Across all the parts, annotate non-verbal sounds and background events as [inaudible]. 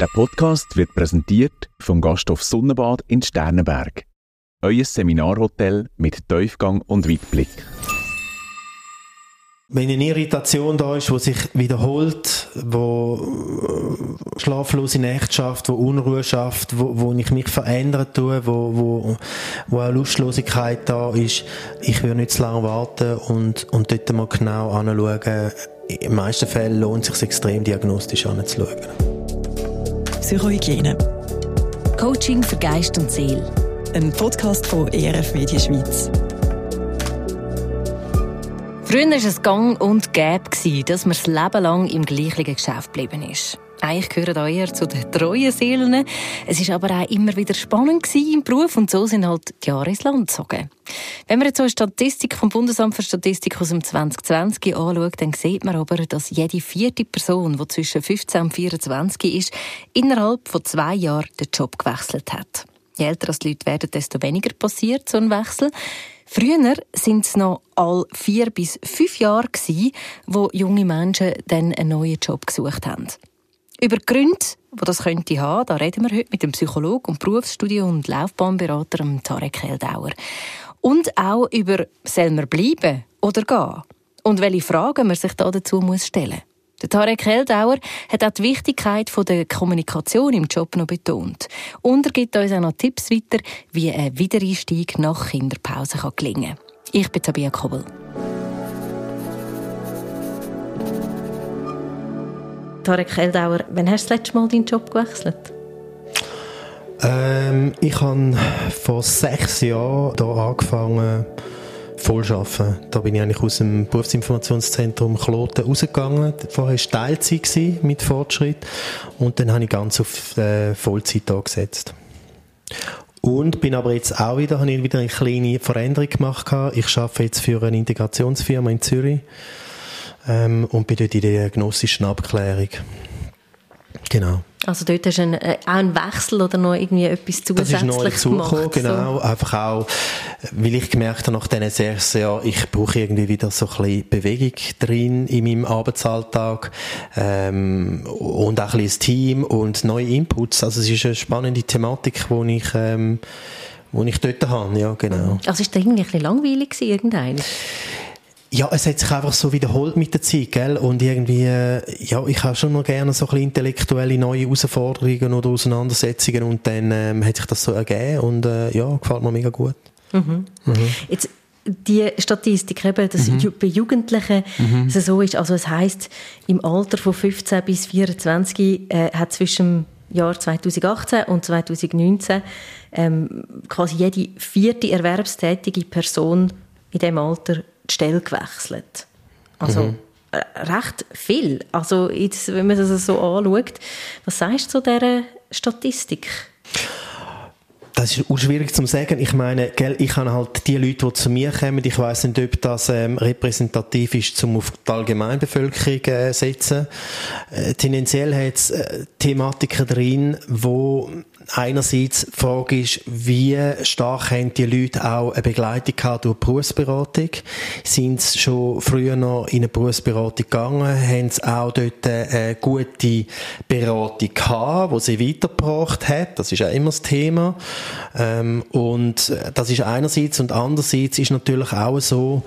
Der Podcast wird präsentiert vom Gasthof Sonnenbad in Sternenberg. Euer Seminarhotel mit Tiefgang und Weitblick. Wenn eine Irritation da ist, die sich wiederholt, wo äh, schlaflose Nächte schafft, wo Unruhe schafft, wo, wo ich mich verändern tue, wo, wo, wo auch Lustlosigkeit da ist, ich würde nicht zu lange warten und, und dort mal genau anschauen. In den meisten Fällen lohnt es sich extrem diagnostisch anzuschauen. Psychohygiene. Coaching für Geist und Seele. Ein Podcast von ERF Media Schweiz. Früher war es gang und gäbe, dass man das Leben lang im gleichen Geschäft geblieben ist. Eigentlich gehören da eher zu den treuen Seelen. Es ist aber auch immer wieder spannend im Beruf und so sind halt die Jahre ins Land gezogen. Wenn man jetzt so eine Statistik vom Bundesamt für Statistik aus dem 2020 anschaut, dann sieht man aber, dass jede vierte Person, die zwischen 15 und 24 ist, innerhalb von zwei Jahren den Job gewechselt hat. Je älter die Leute werden, desto weniger passiert so ein Wechsel. Früher sind es noch all vier bis fünf Jahre gewesen, wo junge Menschen dann einen neuen Job gesucht haben. Über die Gründe, die das könnte haben, da reden wir heute mit dem Psychologen und Berufsstudio- und Laufbahnberater Tarek Heldauer. Und auch über, soll man bleiben oder gehen? Und welche Fragen man sich da dazu muss stellen der Tarek Heldauer hat auch die Wichtigkeit der Kommunikation im Job noch betont. Und er gibt uns auch noch Tipps weiter, wie ein Wiedereinstieg nach Kinderpause gelingen kann. Ich bin Tabia Kobel. Tarek Heldauer, wann hast du das letzte Mal deinen Job gewechselt? Ähm, ich habe vor sechs Jahren hier angefangen, voll arbeiten. Da bin ich eigentlich aus dem Berufsinformationszentrum Kloten rausgegangen. Vorher war Teilzeit mit Fortschritt und dann habe ich ganz auf äh, Vollzeit angesetzt. Und bin aber jetzt auch wieder, habe ich wieder eine kleine Veränderung gemacht. Ich arbeite jetzt für eine Integrationsfirma in Zürich ähm, und bin dort in der diagnostischen Abklärung. Genau. Also dort hast du einen, äh, auch einen Wechsel oder noch irgendwie etwas zusätzlich das ist neu gemacht? genau. So. Einfach auch, weil ich gemerkt habe nach diesen sechs Jahren, ich brauche irgendwie wieder so ein bisschen Bewegung drin in meinem Arbeitsalltag ähm, und auch ein bisschen das Team und neue Inputs. Also es ist eine spannende Thematik, die ich ähm, wo ich dort habe, ja, genau. Also ist das irgendwie ein bisschen langweilig gewesen, irgendein? Ja, es hat sich einfach so wiederholt mit der Zeit, gell? Und irgendwie, äh, ja, ich habe schon noch gerne so ein bisschen intellektuelle neue Herausforderungen oder Auseinandersetzungen und dann ähm, hat sich das so ergeben und äh, ja, gefällt mir mega gut. Mhm. Mhm. Jetzt, die Statistik eben, dass mhm. bei Jugendlichen mhm. es so ist, also es heisst, im Alter von 15 bis 24 äh, hat zwischen dem Jahr 2018 und 2019 ähm, quasi jede vierte erwerbstätige Person in dem Alter die Stelle gewechselt. Also mhm. recht viel. Also jetzt, wenn man das so anschaut, was sagst du zu dieser Statistik? Das ist schwierig zu sagen. Ich meine, gell, ich habe halt die Leute, die zu mir kommen, ich weiß nicht, ob das ähm, repräsentativ ist, um auf die Allgemeinbevölkerung äh, setzen. Äh, tendenziell hat es äh, Thematiken drin, wo einerseits die Frage ist, wie stark haben die Leute auch eine Begleitung gehabt durch Berufsberatung? Sind sie schon früher noch in eine Berufsberatung gegangen? Haben sie auch dort eine gute Beratung gehabt, die sie weitergebracht hat? Das ist auch immer das Thema. Ähm, und das ist einerseits und andererseits ist natürlich auch so,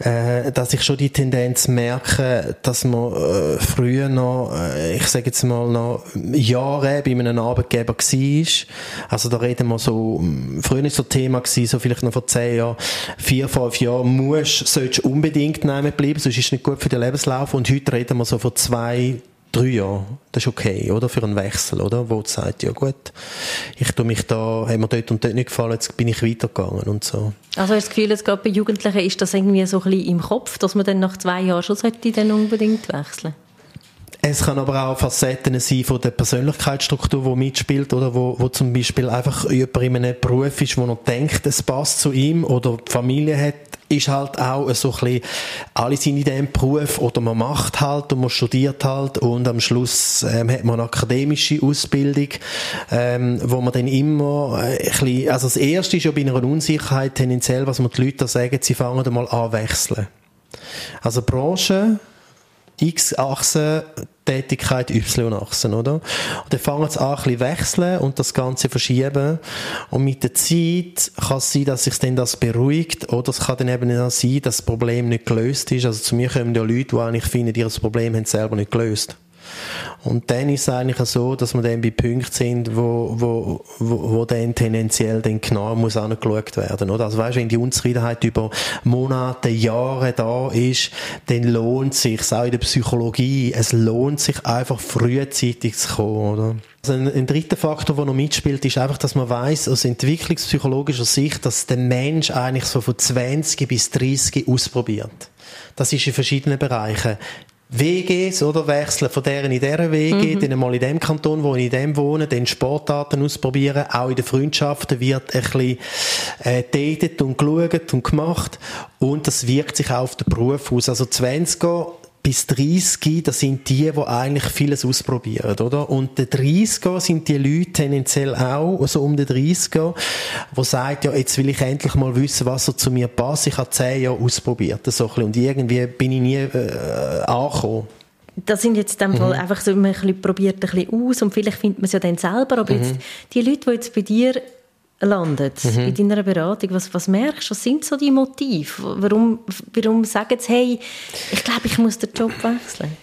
äh, dass ich schon die Tendenz merke, dass man äh, früher noch, äh, ich sage jetzt mal noch Jahre bei einem Arbeitgeber war. Also da reden wir so, früher war so Thema gewesen, so vielleicht noch vor zehn Jahren, vier, fünf Jahren musst, sollst unbedingt nehmen bleiben, sonst ist es nicht gut für den Lebenslauf. Und heute reden wir so von zwei, drei Jahren, das ist okay, oder? Für einen Wechsel, oder? Wo du sagst, ja gut, ich tu mich da, hat mir dort und dort nicht gefallen, jetzt bin ich weitergegangen und so. Also hast du das Gefühl, jetzt gerade bei Jugendlichen ist das irgendwie so ein bisschen im Kopf, dass man dann nach zwei Jahren schon sollte dann unbedingt wechseln? Es kann aber auch Facetten sein von der Persönlichkeitsstruktur, die mitspielt, oder wo, wo zum Beispiel einfach jemand in einem Beruf ist, wo er denkt, es passt zu ihm, oder die Familie hat ist halt auch so ein bisschen, alle sind in diesem Beruf oder man macht halt und man studiert halt und am Schluss ähm, hat man eine akademische Ausbildung, ähm, wo man dann immer äh, ein bisschen, also das erste ist ja bei einer Unsicherheit tendenziell, was man die Leute da sagen, sie fangen mal an wechseln. Also Branche X-Achse Tätigkeit Y-Achsen, oder? Und dann fangen sie an, ein bisschen wechseln und das Ganze verschieben. Und mit der Zeit kann es sein, dass sich dann das beruhigt, oder es kann dann eben auch sein, dass das Problem nicht gelöst ist. Also zu mir kommen ja Leute, die eigentlich finden, ihr Problem haben selber nicht gelöst. Und dann ist es eigentlich so, dass wir dann bei Punkten sind, wo, wo, wo, wo dann tendenziell dann genau muss angeschaut werden, oder? Also weißt, wenn die Unzufriedenheit über Monate, Jahre da ist, dann lohnt sich auch in der Psychologie, es lohnt sich einfach frühzeitig zu kommen, oder? Also ein, ein dritter Faktor, der noch mitspielt, ist einfach, dass man weiß aus entwicklungspsychologischer Sicht, dass der Mensch eigentlich so von 20 bis 30 ausprobiert. Das ist in verschiedenen Bereichen. WGs, oder? Wechseln von deren in dieser WG, mhm. dann mal in dem Kanton, wo ich in dem wohne, dann Sportarten ausprobieren. Auch in den Freundschaften wird ein bisschen, äh, datet und geschaut und gemacht. Und das wirkt sich auch auf den Beruf aus. Also 20 bis 30, das sind die, die eigentlich vieles ausprobieren, oder? Und der 30er sind die Leute tendenziell auch, also um den 30er, die sagen, ja, jetzt will ich endlich mal wissen, was so zu mir passt. Ich habe 10 Jahre ausprobiert, so ein bisschen. Und irgendwie bin ich nie äh, angekommen. Das sind jetzt in dem Fall mhm. einfach so, man probiert ein bisschen aus und vielleicht findet man es ja dann selber, aber mhm. jetzt, die Leute, die jetzt bei dir landet mhm. in deiner Beratung? Was, was merkst du? Was sind so die Motive? Warum, warum sagen sie, hey, ich glaube, ich muss den Job wechseln?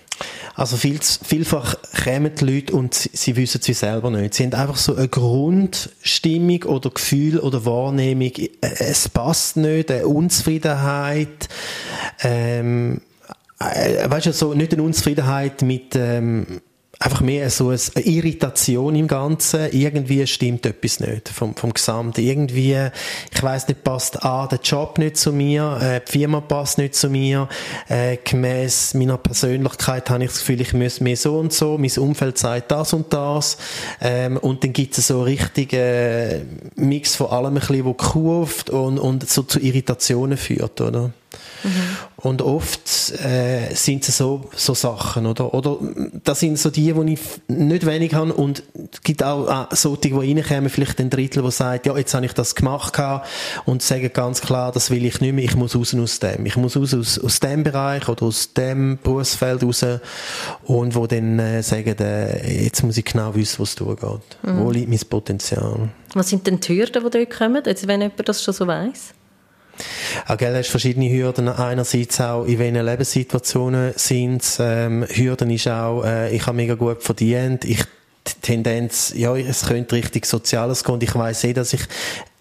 Also viel, vielfach kommen die Leute und sie, sie wissen es selber nicht. Sie haben einfach so eine Grundstimmung oder Gefühl oder Wahrnehmung, äh, es passt nicht, eine Unzufriedenheit, ähm, äh, weißt du, so nicht eine Unzufriedenheit mit, ähm, einfach mehr so eine Irritation im Ganzen. Irgendwie stimmt etwas nicht vom, vom Gesamten. Irgendwie, ich weiß nicht, passt A, der Job nicht zu mir, äh, die Firma passt nicht zu mir, äh, gemäss meiner Persönlichkeit habe ich das Gefühl, ich muss mehr so und so, mein Umfeld sagt das und das, ähm, und dann gibt es so richtige Mix von allem ein bisschen, wo kurft und, und so zu Irritationen führt, oder? Mhm. Und oft äh, sind es so, so Sachen, oder? Oder das sind so die, die ich nicht wenig habe und es gibt auch äh, solche, die reinkommen, vielleicht ein Drittel, der sagt, ja, jetzt habe ich das gemacht und sagen ganz klar, das will ich nicht mehr, ich muss raus aus dem. Ich muss raus aus, aus dem Bereich oder aus dem Berufsfeld raus und wo dann äh, sagen, äh, jetzt muss ich genau wissen, was es durchgeht. Mhm. Wo liegt mein Potenzial? Was sind denn die Hürden, die dort kommen, jetzt, wenn jemand das schon so weiss? Auch, gell, hast verschiedene Hürden. Einerseits auch, in welchen Lebenssituationen sind ähm, Hürden ist auch, äh, ich habe mega gut verdient, ich Tendenz, ja, es könnte richtig Soziales gehen. Und ich weiß eh, dass ich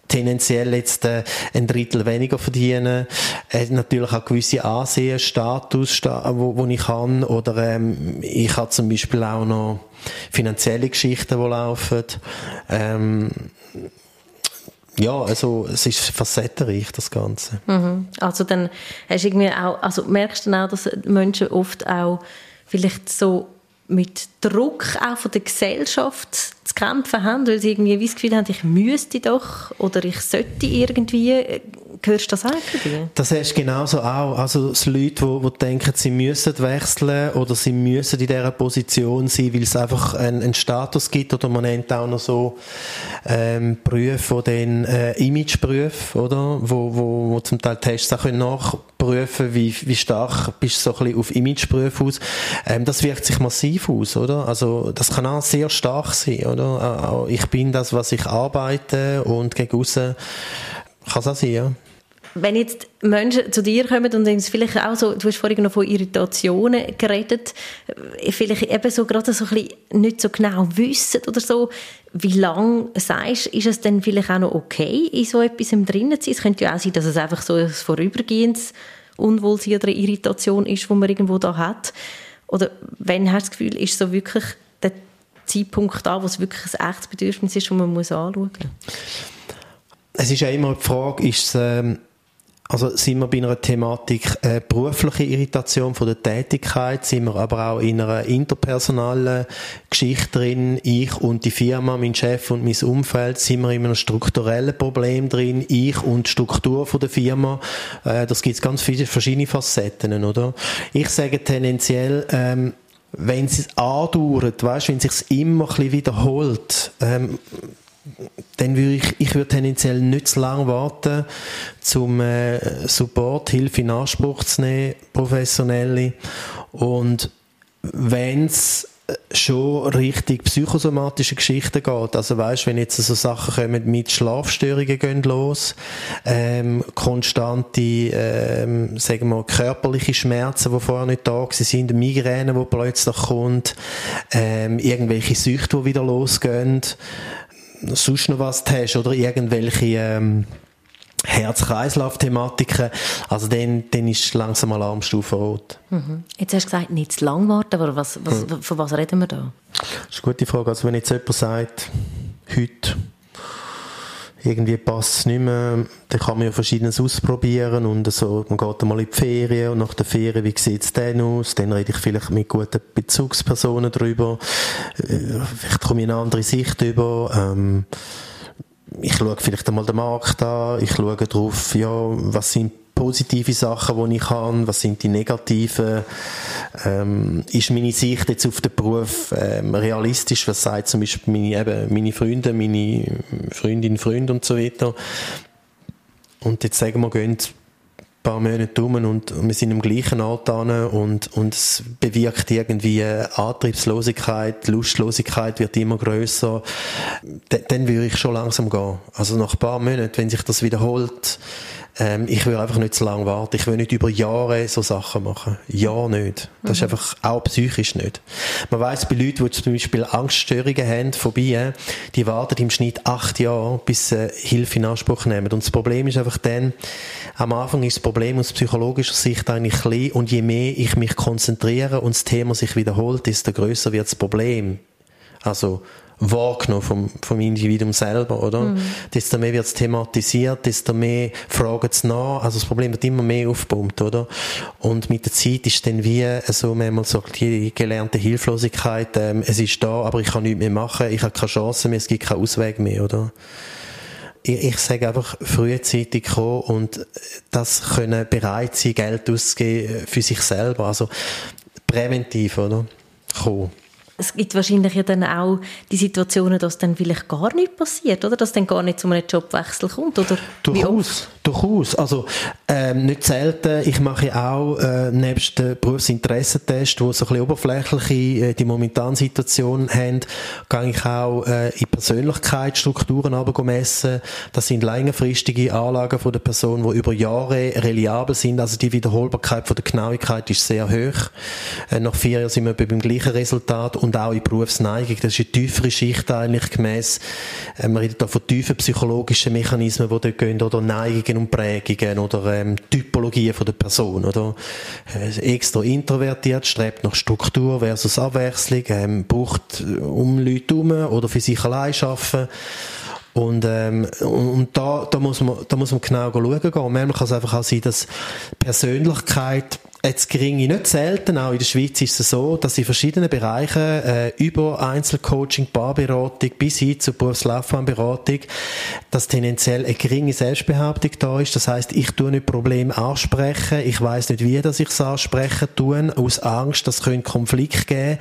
tendenziell jetzt äh, ein Drittel weniger verdiene, äh, natürlich auch gewisse Ansehen, Status, sta wo, wo ich kann, oder ähm, ich habe zum Beispiel auch noch finanzielle Geschichten, die laufen. Ähm, ja, also es ist facettenreich, das Ganze. Mhm. Also dann hast irgendwie auch, also merkst du dann auch, dass Menschen oft auch vielleicht so mit Druck auch von der Gesellschaft zu kämpfen haben, weil sie irgendwie das Gefühl haben, ich müsste doch oder ich sollte irgendwie Hörst du das auch bei dir? Das hast du genauso auch. Also, es Leute, die, die denken, sie müssen wechseln oder sie müssen in dieser Position sein, weil es einfach einen, einen Status gibt oder man nennt auch noch so, ähm, Berufe, dann, äh, Imageberufe, oder? Wo, wo, wo zum Teil Tests auch nachprüfen wie, wie stark bist du so ein bisschen auf Imageberufe aus. Ähm, das wirkt sich massiv aus, oder? Also, das kann auch sehr stark sein, oder? Ich bin das, was ich arbeite und gegen kann es auch sein, ja wenn jetzt Menschen zu dir kommen und es vielleicht auch so, du hast vorhin noch von Irritationen geredet, äh, vielleicht eben so gerade so ein bisschen nicht so genau wissen oder so, wie lange sagst ist es dann vielleicht auch noch okay, in so etwas drinnen zu sein? Es könnte ja auch sein, dass es einfach so ein vorübergehendes Unwohlsein oder Irritation ist, wo man irgendwo da hat. Oder wenn hast du das Gefühl, ist so wirklich der Zeitpunkt da, wo es wirklich ein echtes Bedürfnis ist, das man muss anschauen muss? Es ist ja immer die Frage, ist es... Ähm also sind wir bei einer Thematik äh, berufliche Irritation von der Tätigkeit, sind wir aber auch in einer interpersonalen Geschichte drin, ich und die Firma, mein Chef und mein Umfeld, sind wir in einem strukturellen Problem drin, ich und die Struktur von der Firma, äh, das gibt ganz viele verschiedene Facetten, oder? Ich sage tendenziell, ähm, wenn es andauert, weißt, wenn es sich immer ein bisschen wiederholt, ähm, dann würde ich, ich würde tendenziell nicht zu lange warten, zum äh, Support, Hilfe in Anspruch zu nehmen, professionelle. Und wenn es schon richtig psychosomatische Geschichten geht. Also weißt, wenn jetzt so Sachen kommen mit Schlafstörungen gehen los, ähm, konstante, ähm, sagen wir, körperliche Schmerzen, die vorher nicht da sind, Migräne, die plötzlich kommt, ähm, irgendwelche Süchte, die wieder losgehen, sonst noch was hast, oder irgendwelche, ähm, Herz-Kreislauf-Thematiken, also dann, dann ist langsam Alarmstufe rot. Mhm. Jetzt hast du gesagt, nicht zu lang warten, aber was, was, mhm. von was reden wir da? Das ist eine gute Frage. Also wenn jetzt jemand sagt, heute irgendwie passt es nicht mehr, dann kann man ja Verschiedenes ausprobieren und so, man geht einmal in die Ferien und nach der Ferien, wie sieht es dann aus? Dann rede ich vielleicht mit guten Bezugspersonen darüber, äh, vielleicht komme ich eine andere Sicht über, ähm, ich schaue vielleicht einmal den Markt an, ich schaue darauf, ja, was sind positive Sachen, die ich habe, was sind die negativen, ähm, ist meine Sicht jetzt auf den Beruf ähm, realistisch, was sagt zum Beispiel meine, eben, meine Freunde, meine Freundin, Freunde und so weiter. Und jetzt sagen wir, gehen paar Monate rum und wir sind im gleichen Alter und, und es bewirkt irgendwie Antriebslosigkeit, Lustlosigkeit wird immer größer. D dann würde ich schon langsam gehen. Also nach ein paar Monaten, wenn sich das wiederholt, ähm, ich will einfach nicht zu lange warten. Ich will nicht über Jahre so Sachen machen. Ja, nicht. Das mhm. ist einfach auch psychisch nicht. Man weiß bei Leuten, die zum Beispiel Angststörungen haben, vorbei, die warten im Schnitt acht Jahre, bis sie Hilfe in Anspruch nehmen. Und das Problem ist einfach dann, am Anfang ist das Problem aus psychologischer Sicht eigentlich klein und je mehr ich mich konzentriere und das Thema sich wiederholt, desto größer wird das Problem. Also, wahrgenommen vom, vom Individuum selber, oder? Mhm. Desto mehr wird es thematisiert, desto mehr fragen es nach. Also das Problem wird immer mehr aufgepumpt, oder? Und mit der Zeit ist dann wie so manchmal so die gelernte Hilflosigkeit, ähm, es ist da, aber ich kann nichts mehr machen, ich habe keine Chance mehr, es gibt keinen Ausweg mehr, oder? ich, ich sage einfach frühzeitig kommen und das können bereit sein, Geld auszugeben für sich selber. Also präventiv, oder? Kommen es gibt wahrscheinlich ja dann auch die Situationen, dass dann vielleicht gar nichts passiert, oder? Dass dann gar nicht zu einem Jobwechsel kommt, oder? Durchaus, durchaus. Also, ähm, nicht selten. Ich mache auch, äh, nebst den Berufsinteressentest, wo so ein bisschen oberflächliche, äh, die momentane Situation haben, gehe ich auch, äh, in Persönlichkeitsstrukturen messen. Das sind längerfristige Anlagen von der Person, die über Jahre reliabel sind. Also, die Wiederholbarkeit von der Genauigkeit ist sehr hoch. Äh, nach vier Jahren sind wir beim gleichen Resultat und auch in Berufsneigung. Das ist eine tiefere Schicht eigentlich gemäss, äh, man redet da von tiefen psychologischen Mechanismen, die dort gehen, oder Neigungen und Prägungen oder ähm, Typologien von der Person, oder? Äh, extra introvertiert, strebt nach Struktur versus Abwechslung, ähm, braucht äh, um Leute herum oder für sich allein arbeiten. Und, ähm, und da, da, muss man, da muss man genau schauen gehen. Manchmal kann es einfach auch sein, dass Persönlichkeit Jetzt geringe nicht selten, auch in der Schweiz ist es so, dass in verschiedenen Bereichen äh, über Einzelcoaching, Barberatung bis hin zur Berufslaufbahnberatung, dass tendenziell eine geringe Selbstbehauptung da ist. Das heißt, ich tue nicht Probleme ansprechen, ich weiß nicht, wie dass ich es ansprechen tue, aus Angst, dass es Konflikt geben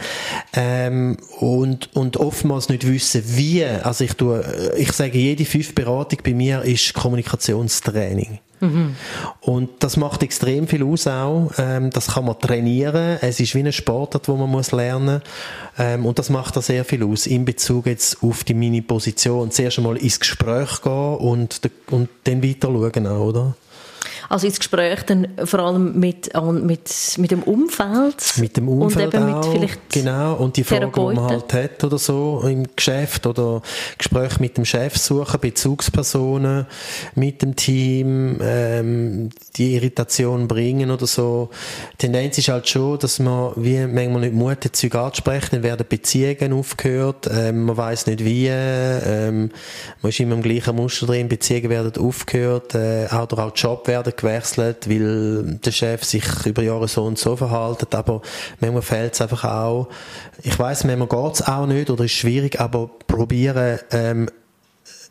ähm, und und oftmals nicht wissen, wie. Also ich tue, äh, ich sage, jede fünf Beratung bei mir ist Kommunikationstraining. Und das macht extrem viel aus auch. Ähm, das kann man trainieren. Es ist wie ein Sportart, wo man muss lernen ähm, Und das macht da sehr viel aus in Bezug jetzt auf die Mini-Position. Zuerst einmal ins Gespräch gehen und, und dann weiter schauen auch, oder? Also ins Gespräch dann vor allem mit, mit, mit dem Umfeld. Mit dem Umfeld und eben auch, mit vielleicht genau. Und die Fragen, die man halt hat oder so im Geschäft oder Gespräch mit dem Chef suchen, Bezugspersonen mit dem Team, ähm, die Irritation bringen oder so. Die Tendenz ist halt schon, dass man wie manchmal nicht Mut hat, Zeug anzusprechen, dann werden Beziehungen aufgehört, ähm, man weiß nicht wie, ähm, man ist immer im gleichen Muster drin, Beziehungen werden aufgehört, äh, oder auch Job werden gewechselt, weil der Chef sich über Jahre so und so verhalten, aber manchmal fehlt es einfach auch. Ich weiß, manchmal geht es auch nicht oder ist schwierig, aber probieren, ähm,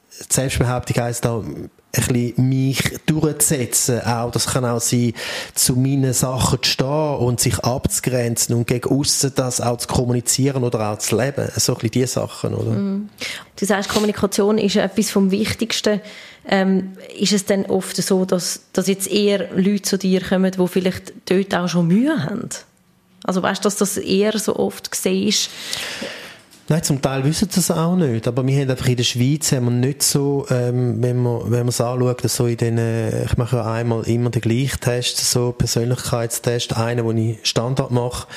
Selbstbehauptung heisst da, ein bisschen mich durchzusetzen. Auch, das kann auch sein, zu meinen Sachen zu stehen und sich abzugrenzen und gegen aussen das auch zu kommunizieren oder auch zu leben. So ein bisschen diese Sachen, oder? Mm. Du sagst, Kommunikation ist etwas vom Wichtigsten. Ähm, ist es dann oft so, dass, dass jetzt eher Leute zu dir kommen, die vielleicht dort auch schon Mühe haben? Also weißt du, dass das eher so oft gesehen ist? Nein, zum Teil wissen sie es auch nicht. Aber wir haben einfach in der Schweiz haben wir nicht so, ähm, wenn man, wenn man es anschaut, so in den, ich mache ja einmal immer den gleichen Test, so Persönlichkeitstest, einen, wo ich Standard mache.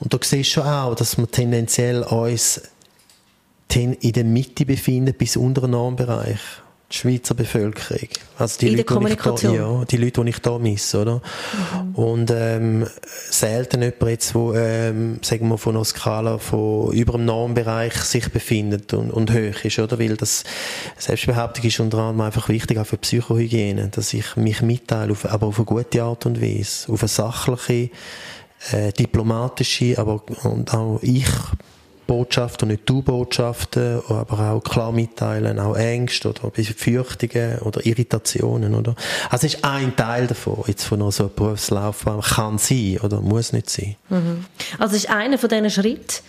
Und da siehst du schon auch, dass wir tendenziell uns in der Mitte befinden, bis unter den Normbereich die Schweizer Bevölkerung. Also die In Leute, der Kommunikation? Da, ja, die Leute, die ich da misse, oder? Mhm. Und ähm, selten jemand jetzt, wo, ähm, sagen wir, von einer Skala von über dem Normbereich sich befindet und, und hoch ist, oder? Weil das Selbstbehauptung ist unter anderem einfach wichtig, auch für Psychohygiene, dass ich mich mitteile, auf, aber auf eine gute Art und Weise, auf eine sachliche, äh, diplomatische, aber und auch ich Botschaften und nicht du Botschaften, aber auch klar mitteilen, auch Ängste oder Befürchtungen oder Irritationen, oder? Also es ist ein Teil davon, jetzt von so einer Berufslaufbahn, kann sein oder muss nicht sein. Mhm. Also es ist einer von diesen Schritten,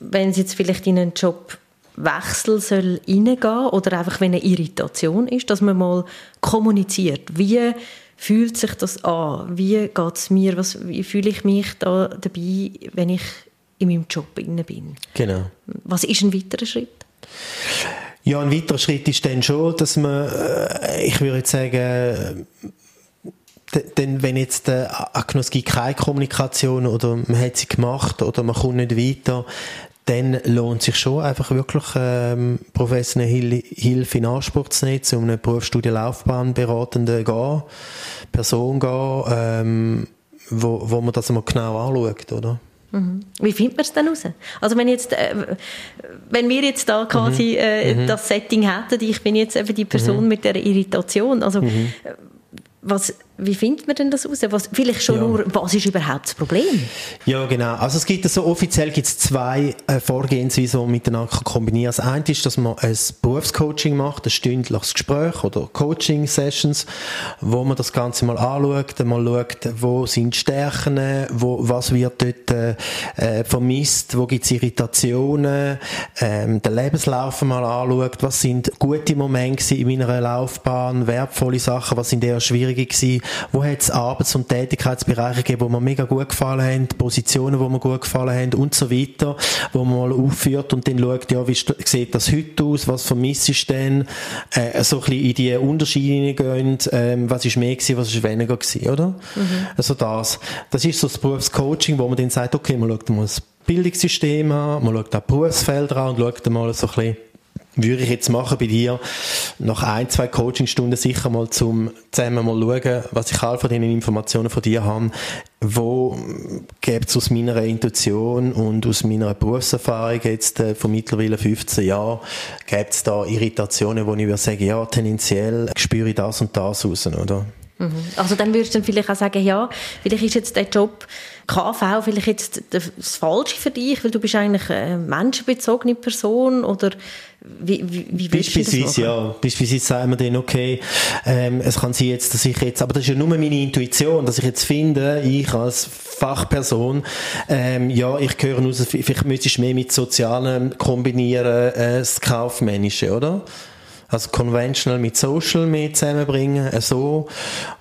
wenn es jetzt vielleicht in einen Job Wechsel soll reingehen oder einfach wenn eine Irritation ist, dass man mal kommuniziert. Wie fühlt sich das an? Wie geht es mir? Was, wie fühle ich mich da dabei, wenn ich in meinem Job bin. Genau. Was ist ein weiterer Schritt? Ja, ein weiterer Schritt ist dann schon, dass man, äh, ich würde jetzt sagen, denn wenn jetzt äh, es gibt keine Kommunikation oder man hat sie gemacht oder man kommt nicht weiter, dann lohnt sich schon einfach wirklich ähm, professionelle Hilfe in Anspruch zu nehmen, um eine Berufsstudienlaufbahn beratende gehen, Person gehen, ähm, wo, wo man das mal genau anschaut, oder? Mhm. Wie findet man es denn raus? Also wenn jetzt, äh, wenn wir jetzt da quasi mhm. äh, mhm. das Setting hätten, ich bin jetzt eben die Person mhm. mit der Irritation, also mhm. äh, was, wie findet man denn das raus? Was, vielleicht schon ja. nur, was ist überhaupt das Problem? Ja, genau. Also es gibt so offiziell gibt es zwei äh, Vorgehensweisen, die man miteinander kombinieren kann. Das eine ist, dass man ein Berufscoaching macht, ein stündliches Gespräch oder Coaching-Sessions, wo man das Ganze mal anschaut, mal schaut, wo sind Stärken, wo, was wird dort äh, äh vermisst, wo gibt es Irritationen, ähm, den Lebenslauf mal anschaut, was sind gute Momente in meiner Laufbahn, wertvolle Sachen, was sind eher schwierige gewesen, wo hat es Arbeits- und Tätigkeitsbereiche gegeben, wo mir mega gut gefallen haben, Positionen, wo mir gut gefallen haben und so weiter, wo man mal aufführt und dann schaut, ja, wie sieht das heute aus, was vermisse ich denn, äh, so ein bisschen in die Unterschiede gehen, ähm, was ist mehr gewesen, was ist weniger gewesen, oder? Mhm. Also das. Das ist so das Berufscoaching, wo man dann sagt, okay, man schaut mal das Bildungssystem an, man schaut auch Berufsfelder an und schaut mal so ein bisschen würde ich jetzt machen bei dir, nach ein, zwei Coachingstunden sicher mal zum zusammen mal schauen, was ich all von diesen Informationen von dir habe, wo gibt es aus meiner Intuition und aus meiner Berufserfahrung jetzt äh, von mittlerweile 15 Jahren, gibt es da Irritationen, wo ich würde sagen, ja, tendenziell spüre ich das und das raus, oder? Mhm. Also dann würdest du dann vielleicht auch sagen, ja, vielleicht ist jetzt der Job KV vielleicht jetzt das Falsche für dich, weil du bist eigentlich eine menschenbezogene Person oder wie, wie, wie Beispielsweise, ja. Beispielsweise sagen wir dann, okay, ähm, es kann sein jetzt, dass ich jetzt, aber das ist ja nur meine Intuition, dass ich jetzt finde, ich als Fachperson, ähm, ja, ich gehöre aus, vielleicht müsstest du mehr mit Sozialen kombinieren, äh, das Kaufmännische, oder? Also conventional mit social mehr zusammenbringen, äh, so.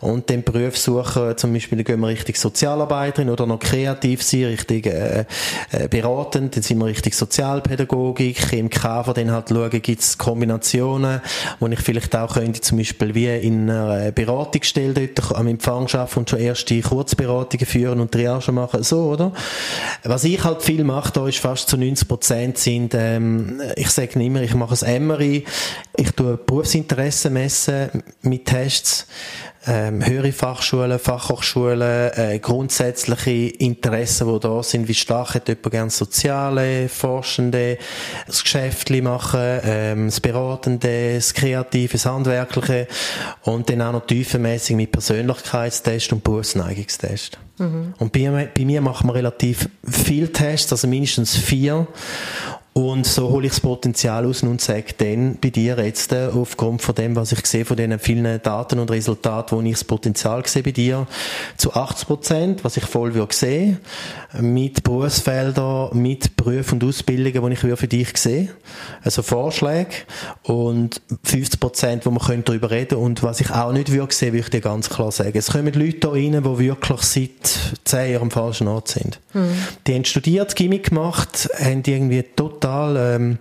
Und den Beruf suchen, zum Beispiel, dann gehen wir richtig Sozialarbeiterin oder noch kreativ sein, richtig äh, äh, beratend, dann sind wir richtig Sozialpädagogik, im KV dann halt schauen, gibt es Kombinationen, wo ich vielleicht auch könnte, zum Beispiel wie in einer Beratungsstelle dort am Empfang arbeiten und schon erste Kurzberatungen führen und Triage machen, so, oder? Was ich halt viel mache, da ist fast zu 90 Prozent sind, ähm, ich sage nicht mehr, ich mache ein Emery, ich tue Berufsinteresse messen mit Tests, ähm, höhere Fachschulen, Fachhochschulen, äh, grundsätzliche Interessen, die da sind, wie stark hat jemand gerne Soziale, Forschende, das Geschäftliche machen, ähm, das Beratende, das Kreative, das Handwerkliche und dann auch noch tiefenmässig mit Persönlichkeitstest und Berufsneigungstest. Mhm. Und bei, bei mir machen wir relativ viele Tests, also mindestens vier Und so hole ich das Potenzial aus und sage dann bei dir jetzt, äh, aufgrund von dem, was ich sehe, von den vielen Daten und Resultaten, wo ich das Potenzial sehe bei dir, zu 80 Prozent, was ich voll würde sehen, mit Berufsfeldern, mit Berufen und Ausbildungen, die ich für dich sehe. Also Vorschläge. Und 50 Prozent, wo man darüber reden könnte. Und was ich auch nicht würde sehen, würde ich dir ganz klar sagen. Es kommen Leute da rein, die wirklich seit zehn Jahren am falschen Ort sind. Mhm. Die haben studiert, Gimmick gemacht, haben irgendwie total, ähm,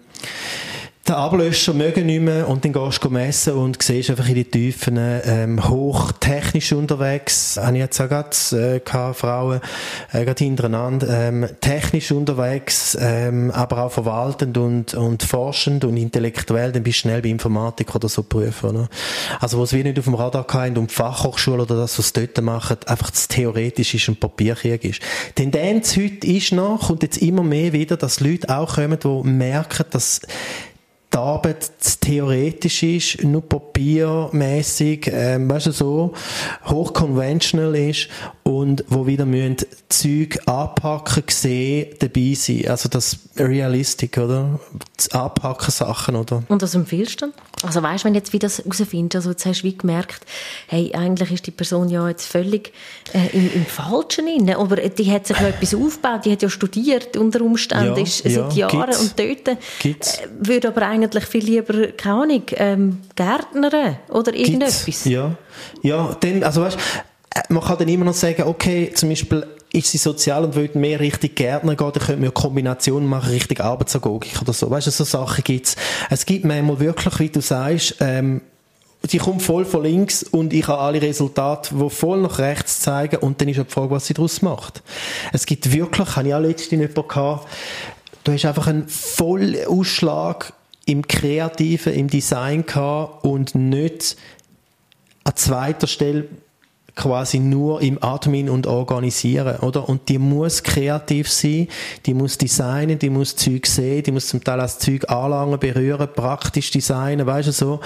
den Ablöscher mögen nicht mehr und dann gehst du messen und siehst einfach in die Tiefen ähm, hochtechnisch unterwegs. Habe ich jetzt auch gerade äh, Frauen äh, gerade hintereinander ähm, technisch unterwegs, ähm, aber auch verwaltend und, und forschend und intellektuell, dann bist du schnell bei Informatik oder so Berufen. Oder? Also was wir nicht auf dem Radar haben und die Fachhochschule oder das, was sie dort machen, einfach das theoretisch ist ein Papierkrieg ist. Tendenz heute ist noch, und jetzt immer mehr wieder, dass Leute auch kommen, die merken, dass die Arbeit theoretisch ist, nur papiermäßig, ähm, weißt du, so hochconventional ist und wo wieder müssen Zeug anpacken, sehen, dabei sein. Also das Realistik, oder? Das Anpacken Sachen, oder? Und was empfiehlst du? Also weißt du, wenn jetzt wie das herausfindest, also jetzt hast du wie gemerkt, hey, eigentlich ist die Person ja jetzt völlig äh, im, im Falschen inne, aber die hat sich ja etwas aufgebaut, die hat ja studiert unter Umständen, ja, ist ja, seit Jahren gibt's. und dort äh, würde aber eigentlich viel lieber, keine Ahnung, ähm, Gärtnern oder irgendetwas. Gibt's. Ja, ja, dann, also weißt äh, man kann dann immer noch sagen, okay, zum Beispiel ist sie sozial und will mehr Richtung Gärtner gehen, dann könnte man eine Kombination machen, Richtung Arbeitsagogik oder so. Weißt du, so Sachen gibt's. Es gibt manchmal wirklich, wie du sagst, ähm, sie kommt voll von links und ich habe alle Resultate, die voll nach rechts zeigen und dann ist die Frage, was sie daraus macht. Es gibt wirklich, habe ich auch letztens jemanden gehabt, du hast einfach einen vollen Ausschlag im Kreativen, im Design gehabt und nicht an zweiter Stelle quasi nur im Admin und Organisieren, oder? Und die muss kreativ sein, die muss designen, die muss Zeug sehen, die muss zum Teil auch Zeug anlangen, berühren, praktisch designen, weißt du so.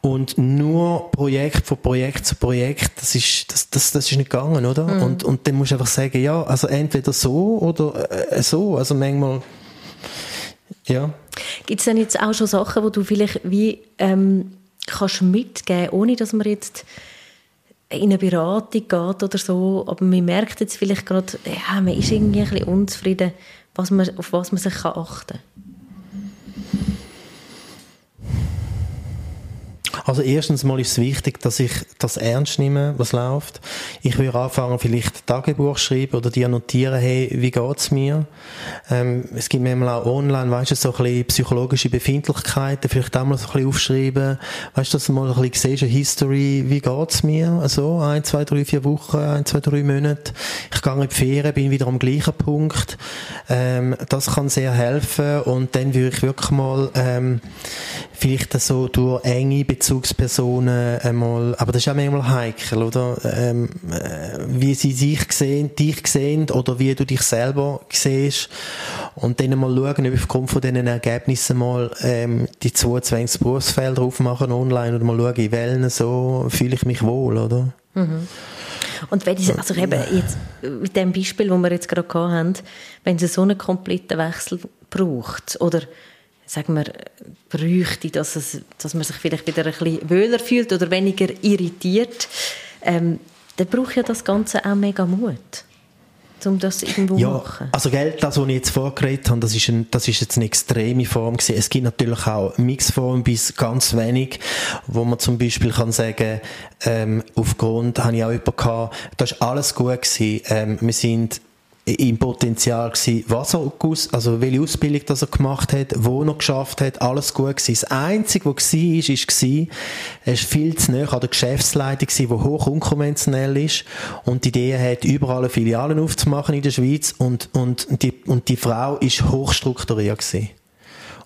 Und nur Projekt von Projekt zu Projekt, das ist, das, das, das ist nicht gegangen, oder? Mhm. Und, und dann musst du einfach sagen, ja, also entweder so oder äh, so, also manchmal, ja. Gibt es denn jetzt auch schon Sachen, wo du vielleicht wie ähm, kannst mitgeben, ohne dass man jetzt in eine Beratung geht oder so, aber man merkt jetzt vielleicht gerade, ja, man ist irgendwie ein bisschen unzufrieden, was man, auf was man sich achten kann. Also erstens mal ist es wichtig, dass ich das ernst nehme, was läuft. Ich würde anfangen, vielleicht Tagebuch schreiben oder dir notieren, hey, wie geht's mir? Ähm, es gibt manchmal auch online, weißt du, so ein bisschen psychologische Befindlichkeiten, vielleicht auch mal so ein bisschen aufschreiben, weißt du, dass du mal ein bisschen siehst, eine History, wie geht's mir? Also, ein, zwei, drei, vier Wochen, ein, zwei, drei Monate. Ich gehe in die Ferien, bin wieder am gleichen Punkt. Ähm, das kann sehr helfen und dann würde ich wirklich mal, ähm, vielleicht so durch enge Bezugspersonen einmal, aber das ist auch manchmal heikel, oder? Ähm, äh, wie sie sich sehen, dich sehen oder wie du dich selber siehst und dann mal schauen, ob aufgrund von diesen Ergebnissen mal ähm, die 22 Berufsfelder aufmachen online oder mal schauen, in welchen so fühle ich mich wohl, oder? Mhm. Und wenn diese, also eben jetzt mit dem Beispiel, wo wir jetzt gerade haben, wenn es so einen kompletten Wechsel braucht oder sagen wir, bräuchte, dass, es, dass man sich vielleicht wieder ein bisschen wohler fühlt oder weniger irritiert, ähm, dann braucht ja das Ganze auch mega Mut um das irgendwo ja, machen? Also Geld, das, was ich jetzt vorgeredet habe, das ist, ein, das ist jetzt eine extreme Form gewesen. Es gibt natürlich auch Mixformen bis ganz wenig, wo man zum Beispiel kann sagen, ähm, aufgrund, habe ich auch jemanden gehabt, da ist alles gut gewesen. Ähm, wir sind im Potenzial gewesen, was er also welche Ausbildung das er gemacht hat, wo er geschafft hat, alles gut gewesen. Das Einzige, was war, ist, ist, war, er ist viel zu nah an der Geschäftsleitung gewesen, die hoch unkonventionell ist und die Idee hat, überall Filialen aufzumachen in der Schweiz und, und, die, und die Frau ist hochstrukturiert gewesen.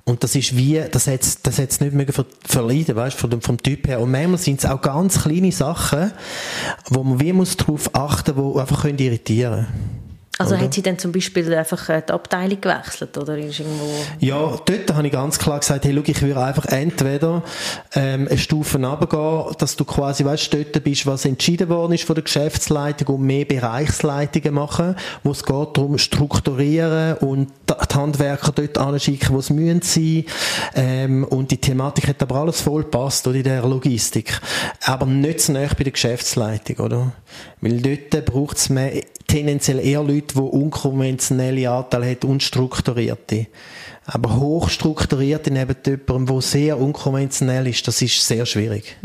Und das ist wie, das hat's, das hat's nicht mögen ver verleiden, weißt, vom, vom Typ her. Und manchmal sind es auch ganz kleine Sachen, wo man wie muss darauf achten, die einfach irritieren können. Also oder? hat sie dann zum Beispiel einfach äh, die Abteilung gewechselt oder ist irgendwo... Ja, dort habe ich ganz klar gesagt, hey, schau, ich würde einfach entweder ähm, eine Stufe runtergehen, dass du quasi, weißt, dort bist, was entschieden worden ist von der Geschäftsleitung und mehr Bereichsleitungen machen, wo es geht darum, strukturieren und die Handwerker dort anschicken, wo es müssen sein. Ähm, und die Thematik hat aber alles voll passt, oder, in der Logistik. Aber nicht so nahe bei der Geschäftsleitung, oder? Weil dort braucht es mehr, tendenziell eher Leute, die unkonventionelle Anteile haben, unstrukturierte. Aber hochstrukturierte neben jemandem, der sehr unkonventionell ist, das ist sehr schwierig.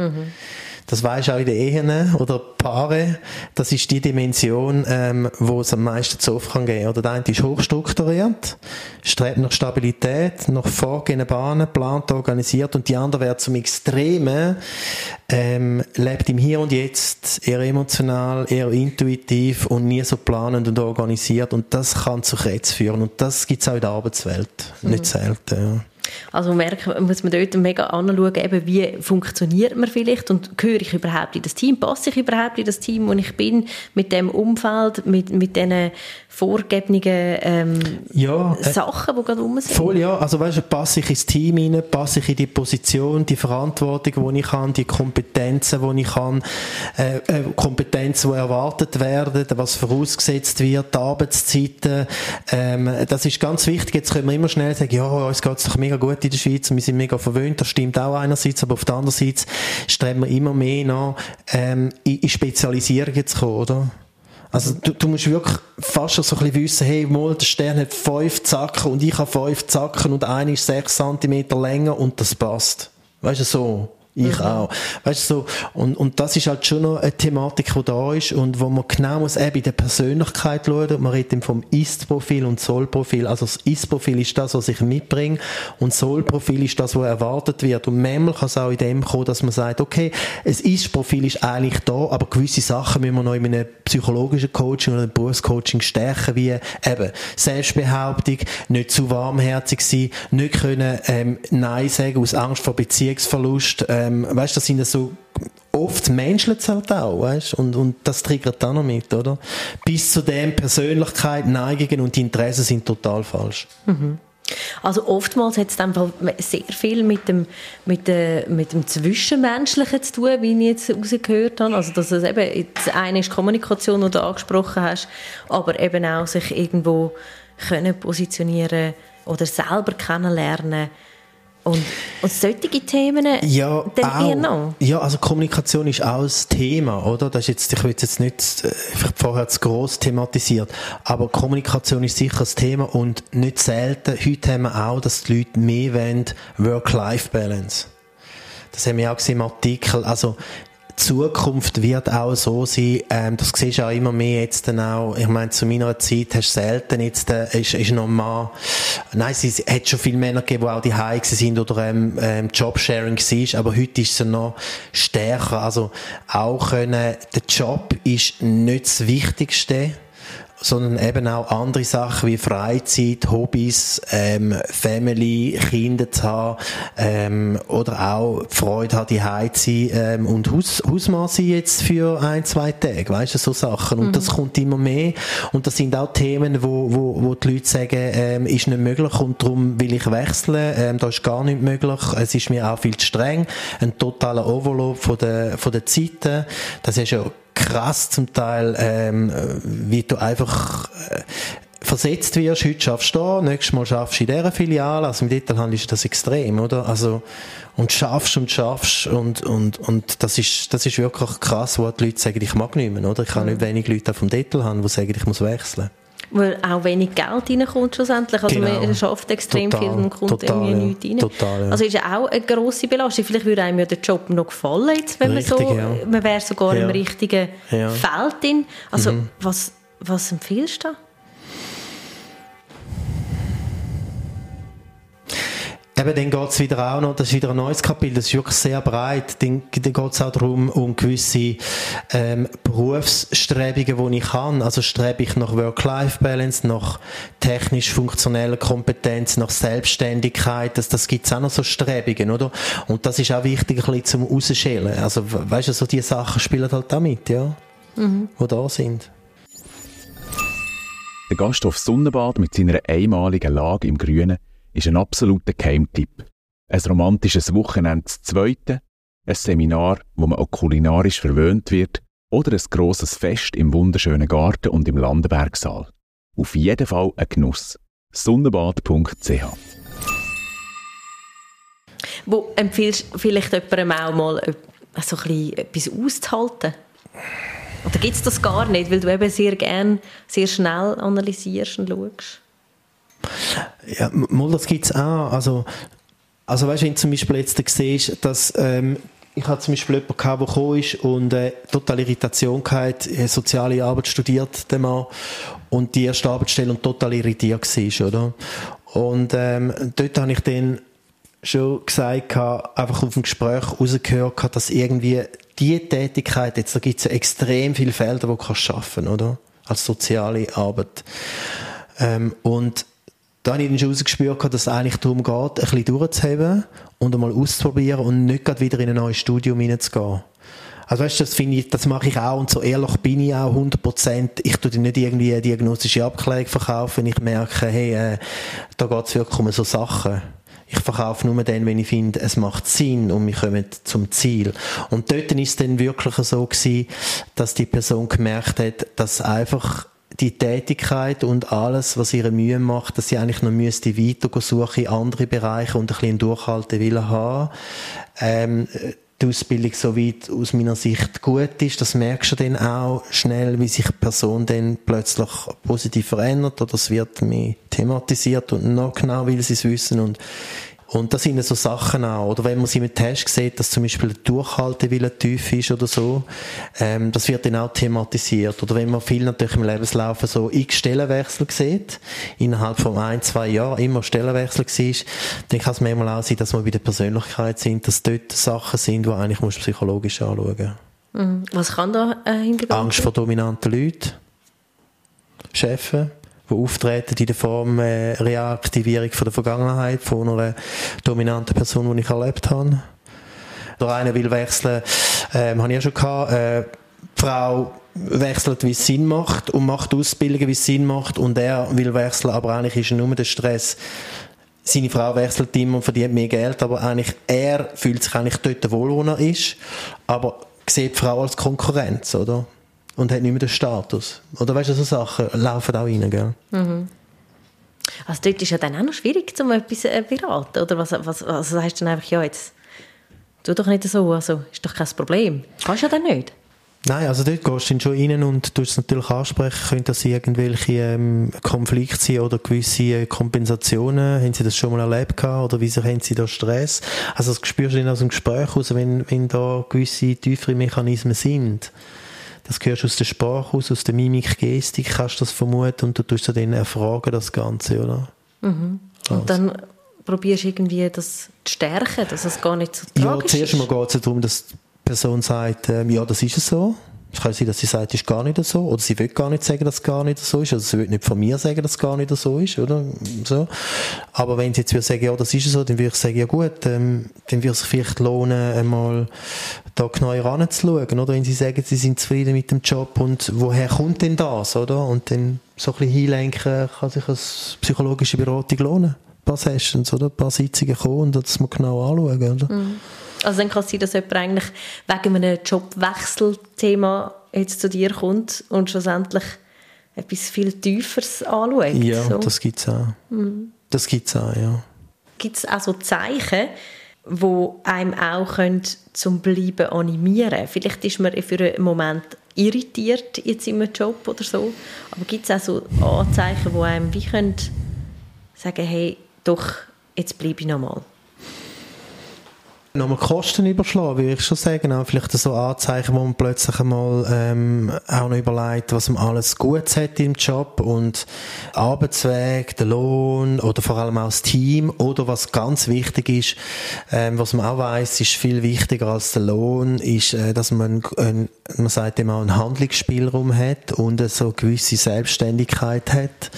Das weisst auch in den Ehen oder Paare. Das ist die Dimension, ähm, wo es am meisten zu oft kann geben. Oder der eine ist hochstrukturiert, strebt nach Stabilität, nach vorgegebenen Bahnen, plant, organisiert und die andere wird zum Extremen, ähm, lebt im Hier und Jetzt, eher emotional, eher intuitiv und nie so planend und organisiert und das kann zu Krebs führen und das gibt es auch in der Arbeitswelt. Nicht selten, ja. Also merken, muss man dort mega anschauen, eben, wie funktioniert man vielleicht und gehöre ich überhaupt in das Team, passe ich überhaupt in das Team, wo ich bin, mit dem Umfeld, mit, mit diesen vorgegebenen ähm, Ja, äh, Sachen, die gerade rum sind. Voll, ja. Also, weißt du, passe ich ins Team rein, passe ich in die Position, die Verantwortung, die ich habe, die Kompetenzen, die ich habe, äh, äh, Kompetenzen, die erwartet werden, was vorausgesetzt wird, die Arbeitszeiten. Ähm, das ist ganz wichtig. Jetzt können wir immer schnell sagen, ja, uns geht's doch mega gut in der Schweiz und wir sind mega verwöhnt. Das stimmt auch einerseits, aber auf der anderen Seite streben wir immer mehr nach, ähm, in, in Spezialisierungen zu kommen, oder? Also du, du musst wirklich fast schon so ein bisschen wissen, hey, mal, der Stern hat fünf Zacken und ich habe fünf Zacken und einer ist sechs Zentimeter länger und das passt. Weißt du, so. Ich auch. Weißt du, so. Und, und das ist halt schon noch eine Thematik, die da ist und wo man genau muss eben in der Persönlichkeit schauen. Man redet eben vom Ist-Profil und Soll-Profil. Also das Ist-Profil ist das, was ich mitbringe und Soll-Profil ist das, was erwartet wird. Und manchmal kann es auch in dem kommen, dass man sagt, okay, ein Ist-Profil ist eigentlich da, aber gewisse Sachen müssen wir noch in einem psychologischen Coaching oder einem Berufscoaching stärken, wie eben Selbstbehauptung, nicht zu warmherzig sein, nicht können ähm, Nein sagen aus Angst vor Beziehungsverlust. Ähm, weißt, das sind so oft menschelt halt auch, weißt? Und, und das triggert dann noch mit, oder? Bis zu dem Persönlichkeit, Neigungen und Interessen sind total falsch. Also oftmals hat es dann sehr viel mit dem, mit, dem, mit dem Zwischenmenschlichen zu tun, wie ich jetzt rausgehört habe. Also dass es eben, das eine ist Kommunikation, die du angesprochen hast, aber eben auch sich irgendwo können positionieren oder selber kennenlernen und, und solche Themen Ja, dann eher noch. Ja, also Kommunikation ist auch das Thema, oder? Das ist jetzt, ich will es jetzt nicht äh, vorher zu gross thematisiert, aber Kommunikation ist sicher das Thema und nicht selten, heute haben wir auch, dass die Leute mehr wollen, Work-Life-Balance. Das haben wir auch gesehen im Artikel, also Zukunft wird auch so sein, ähm, das siehst du auch immer mehr jetzt dann auch, ich meine, zu meiner Zeit hast du selten jetzt, äh, ist, ist noch mal, nein, es hat schon viele Männer gegeben, die auch die Hause sind oder ähm, ähm, Jobsharing war, aber heute ist es noch stärker, also auch können, der Job ist nicht das Wichtigste, sondern eben auch andere Sachen wie Freizeit, Hobbys, ähm, Family, Kinder zu haben ähm, oder auch die Freude haben, die zu sein ähm, und Haus, Hausmann sein jetzt für ein, zwei Tage, weißt du, so Sachen. Und das kommt immer mehr. Und das sind auch Themen, wo, wo, wo die Leute sagen, ähm, ist nicht möglich und darum will ich wechseln, ähm, da ist gar nicht möglich, es ist mir auch viel zu streng, ein totaler Overload von der, von der Zeiten, das ist ja krass zum Teil, ähm, wie du einfach äh, versetzt wirst. Heute schaffst du da, nächstes Mal schaffst du in dieser Filiale. Also im Detailhandel ist das extrem, oder? Also, und schaffst und schaffst und, und, und das ist, das ist wirklich krass, wo die Leute sagen, ich mag nicht mehr, oder? Ich habe nicht wenig Leute vom Detailhandel, die sagen, ich muss wechseln. Weil auch wenig Geld reinkommt schlussendlich. Also Genau. man schafft extrem Total, viel und kommt total, irgendwie ja. nichts rein. Total, ja. Also ist ja auch eine grosse Belastung. Vielleicht würde einem ja der Job noch gefallen, jetzt, wenn Richtig, man so, ja. man wäre sogar im richtigen. Mhm. Feld drin. Also was, was empfiehlst du da? Eben, dann geht's wieder auch noch, das ist wieder ein neues Kapitel, das ist wirklich sehr breit. Dann, dann geht's auch darum, um gewisse ähm, Berufsstrebungen, die ich habe. Also strebe ich nach Work-Life-Balance, nach technisch-funktioneller Kompetenz, nach Selbstständigkeit. Das, das gibt's auch noch so Strebungen, oder? Und das ist auch wichtig, ein bisschen zum Rausschälen. Also, we- weißt du, so die Sachen spielen halt auch mit, ja? Mhm. Die da sind. Der Gasthof Sonnenbad mit seiner einmaligen Lage im Grünen ist ein absoluter Keimtipp. Ein romantisches Wochenende zu zweiten, ein Seminar, wo man auch kulinarisch verwöhnt wird oder ein grosses Fest im wunderschönen Garten und im Landenbergsaal. Auf jeden Fall ein Genuss. Sonnenbad.ch Wo empfiehlst du vielleicht jemandem auch mal äh, so ein bisschen etwas auszuhalten? Oder gibt es das gar nicht, weil du eben sehr gerne, sehr schnell analysierst und schaust? Ja, mal, das gibt es auch. Also, also weißt du, wenn du zum Beispiel jetzt siehst, dass ähm, ich hatte zum Beispiel jemanden, der gekommen ist und äh, total Irritation hatte, äh, soziale Arbeit studiert, der Mann, und die erste Arbeitsstelle und total irritiert war, oder? Und ähm, dort habe ich dann schon gesagt, einfach auf dem Gespräch rausgehört, dass irgendwie die Tätigkeit, jetzt da gibt es ja extrem viele Felder, wo du kannst schaffen, oder? Als soziale Arbeit. Ähm, und da habe ich dann schon rausgespürt, dass es eigentlich darum geht, ein bisschen durchzuheben und einmal auszuprobieren und nicht gerade wieder in ein neues Studium hineinzugehen. Also weißt du, das finde ich, das mache ich auch und so ehrlich bin ich auch 100%. Ich tue dir nicht irgendwie eine diagnostische Abklärung verkaufen, wenn ich merke, hey, äh, da geht es wirklich um so Sachen. Ich verkaufe nur dann, wenn ich finde, es macht Sinn und wir kommen zum Ziel. Und dort ist es dann wirklich so gewesen, dass die Person gemerkt hat, dass einfach die Tätigkeit und alles, was ihre Mühe macht, dass sie eigentlich noch müsste weiter suchen in andere Bereiche und ein bisschen Durchhaltewillen haben. Ähm, die Ausbildung so weit aus meiner Sicht gut ist, das merkst du dann auch schnell, wie sich die Person dann plötzlich positiv verändert oder es wird mehr thematisiert und noch genau will sie es wissen und und das sind so Sachen auch. Oder wenn man sie mit Test sieht, dass zum Beispiel der Durchhaltewille tief ist oder so, ähm, das wird dann auch thematisiert. Oder wenn man viel natürlich im Lebenslauf so x Stellenwechsel sieht, innerhalb von ein, zwei Jahren immer Stellenwechsel war, dann kann es manchmal auch sein, dass man bei der Persönlichkeit sind, dass dort Sachen sind, die eigentlich muss psychologisch anschauen mhm. Was kann da äh, Angst vor dominanten Leuten, Chefs, die auftreten in der Form äh, Reaktivierung von der Vergangenheit, von einer dominanten Person, die ich erlebt habe. Oder einer will wechseln, ähm, habe ich ja schon gehabt, äh, die Frau wechselt, wie es Sinn macht und macht Ausbildungen, wie es Sinn macht und er will wechseln, aber eigentlich ist nur der Stress, seine Frau wechselt immer und verdient mehr Geld, aber eigentlich er fühlt sich eigentlich dort wohl, wo er ist, aber sieht die Frau als Konkurrenz, oder? Und hat nicht mehr den Status. Oder weißt du, so Sachen laufen auch rein, gell? Mhm. Also dort ist ja dann auch noch schwierig, um etwas äh, beraten, oder? Was, was, was du dann einfach, ja, jetzt tu doch nicht so, also ist doch kein Problem. Kannst du ja dann nicht. Nein, also dort gehst du schon rein und tust es natürlich ansprechen, könnte das irgendwelche ähm, Konflikte sein oder gewisse äh, Kompensationen, haben sie das schon mal erlebt gehabt oder wieso haben sie da Stress? Also das spürst du dann aus dem Gespräch raus, wenn, wenn da gewisse tiefere Mechanismen sind das hörst du aus der Sprache aus, aus der Mimik, Gestik, kannst du das vermuten und du tust dann erfragen, das Ganze, oder? Mhm. Und also. dann probierst du irgendwie das zu stärken, dass es gar nicht so tragisch ist? Ja, zuerst mal geht es darum, dass die Person sagt, ähm, ja, das ist es so. Es kann sein, dass sie sagt, es ist gar nicht so. Oder sie will gar nicht sagen, dass es gar nicht so ist. Also sie will nicht von mir sagen, dass es gar nicht so ist, oder? So. Aber wenn sie jetzt würde sagen, ja, das ist so, dann würde ich sagen, ja gut, ähm, dann würde es sich vielleicht lohnen, einmal da genauer anzuschauen, oder? Wenn sie sagen, sie sind zufrieden mit dem Job und woher kommt denn das, oder? Und dann so ein bisschen hinlenken, kann sich als psychologische Beratung lohnen. Ein paar Sessions, oder? Ein paar Sitzungen kommen und das mal genau anschauen, oder? Mhm. Also dann kann es sein, dass jemand eigentlich wegen einem Jobwechselthema jetzt zu dir kommt und schlussendlich etwas viel Tieferes anschaut. Ja, so. das gibt es auch. Mhm. Das gibt es auch, ja. Gibt es auch so Zeichen, wo einem auch können zum Bleiben animieren Vielleicht ist man für einen Moment irritiert jetzt im Job oder so, aber gibt es auch so Anzeichen, wo einem wie können sagen, hey, doch, jetzt bleibe ich nochmal? Nochmal Kosten überschlagen, würde ich schon sagen. Auch vielleicht so Anzeichen, wo man plötzlich einmal ähm, auch noch überlegt, was man alles Gutes hat im Job und Arbeitsweg, der Lohn oder vor allem auch das Team oder was ganz wichtig ist, ähm, was man auch weiß, ist viel wichtiger als der Lohn, ist, äh, dass man, äh, man sagt immer, einen Handlungsspielraum hat und äh, so eine gewisse Selbstständigkeit hat,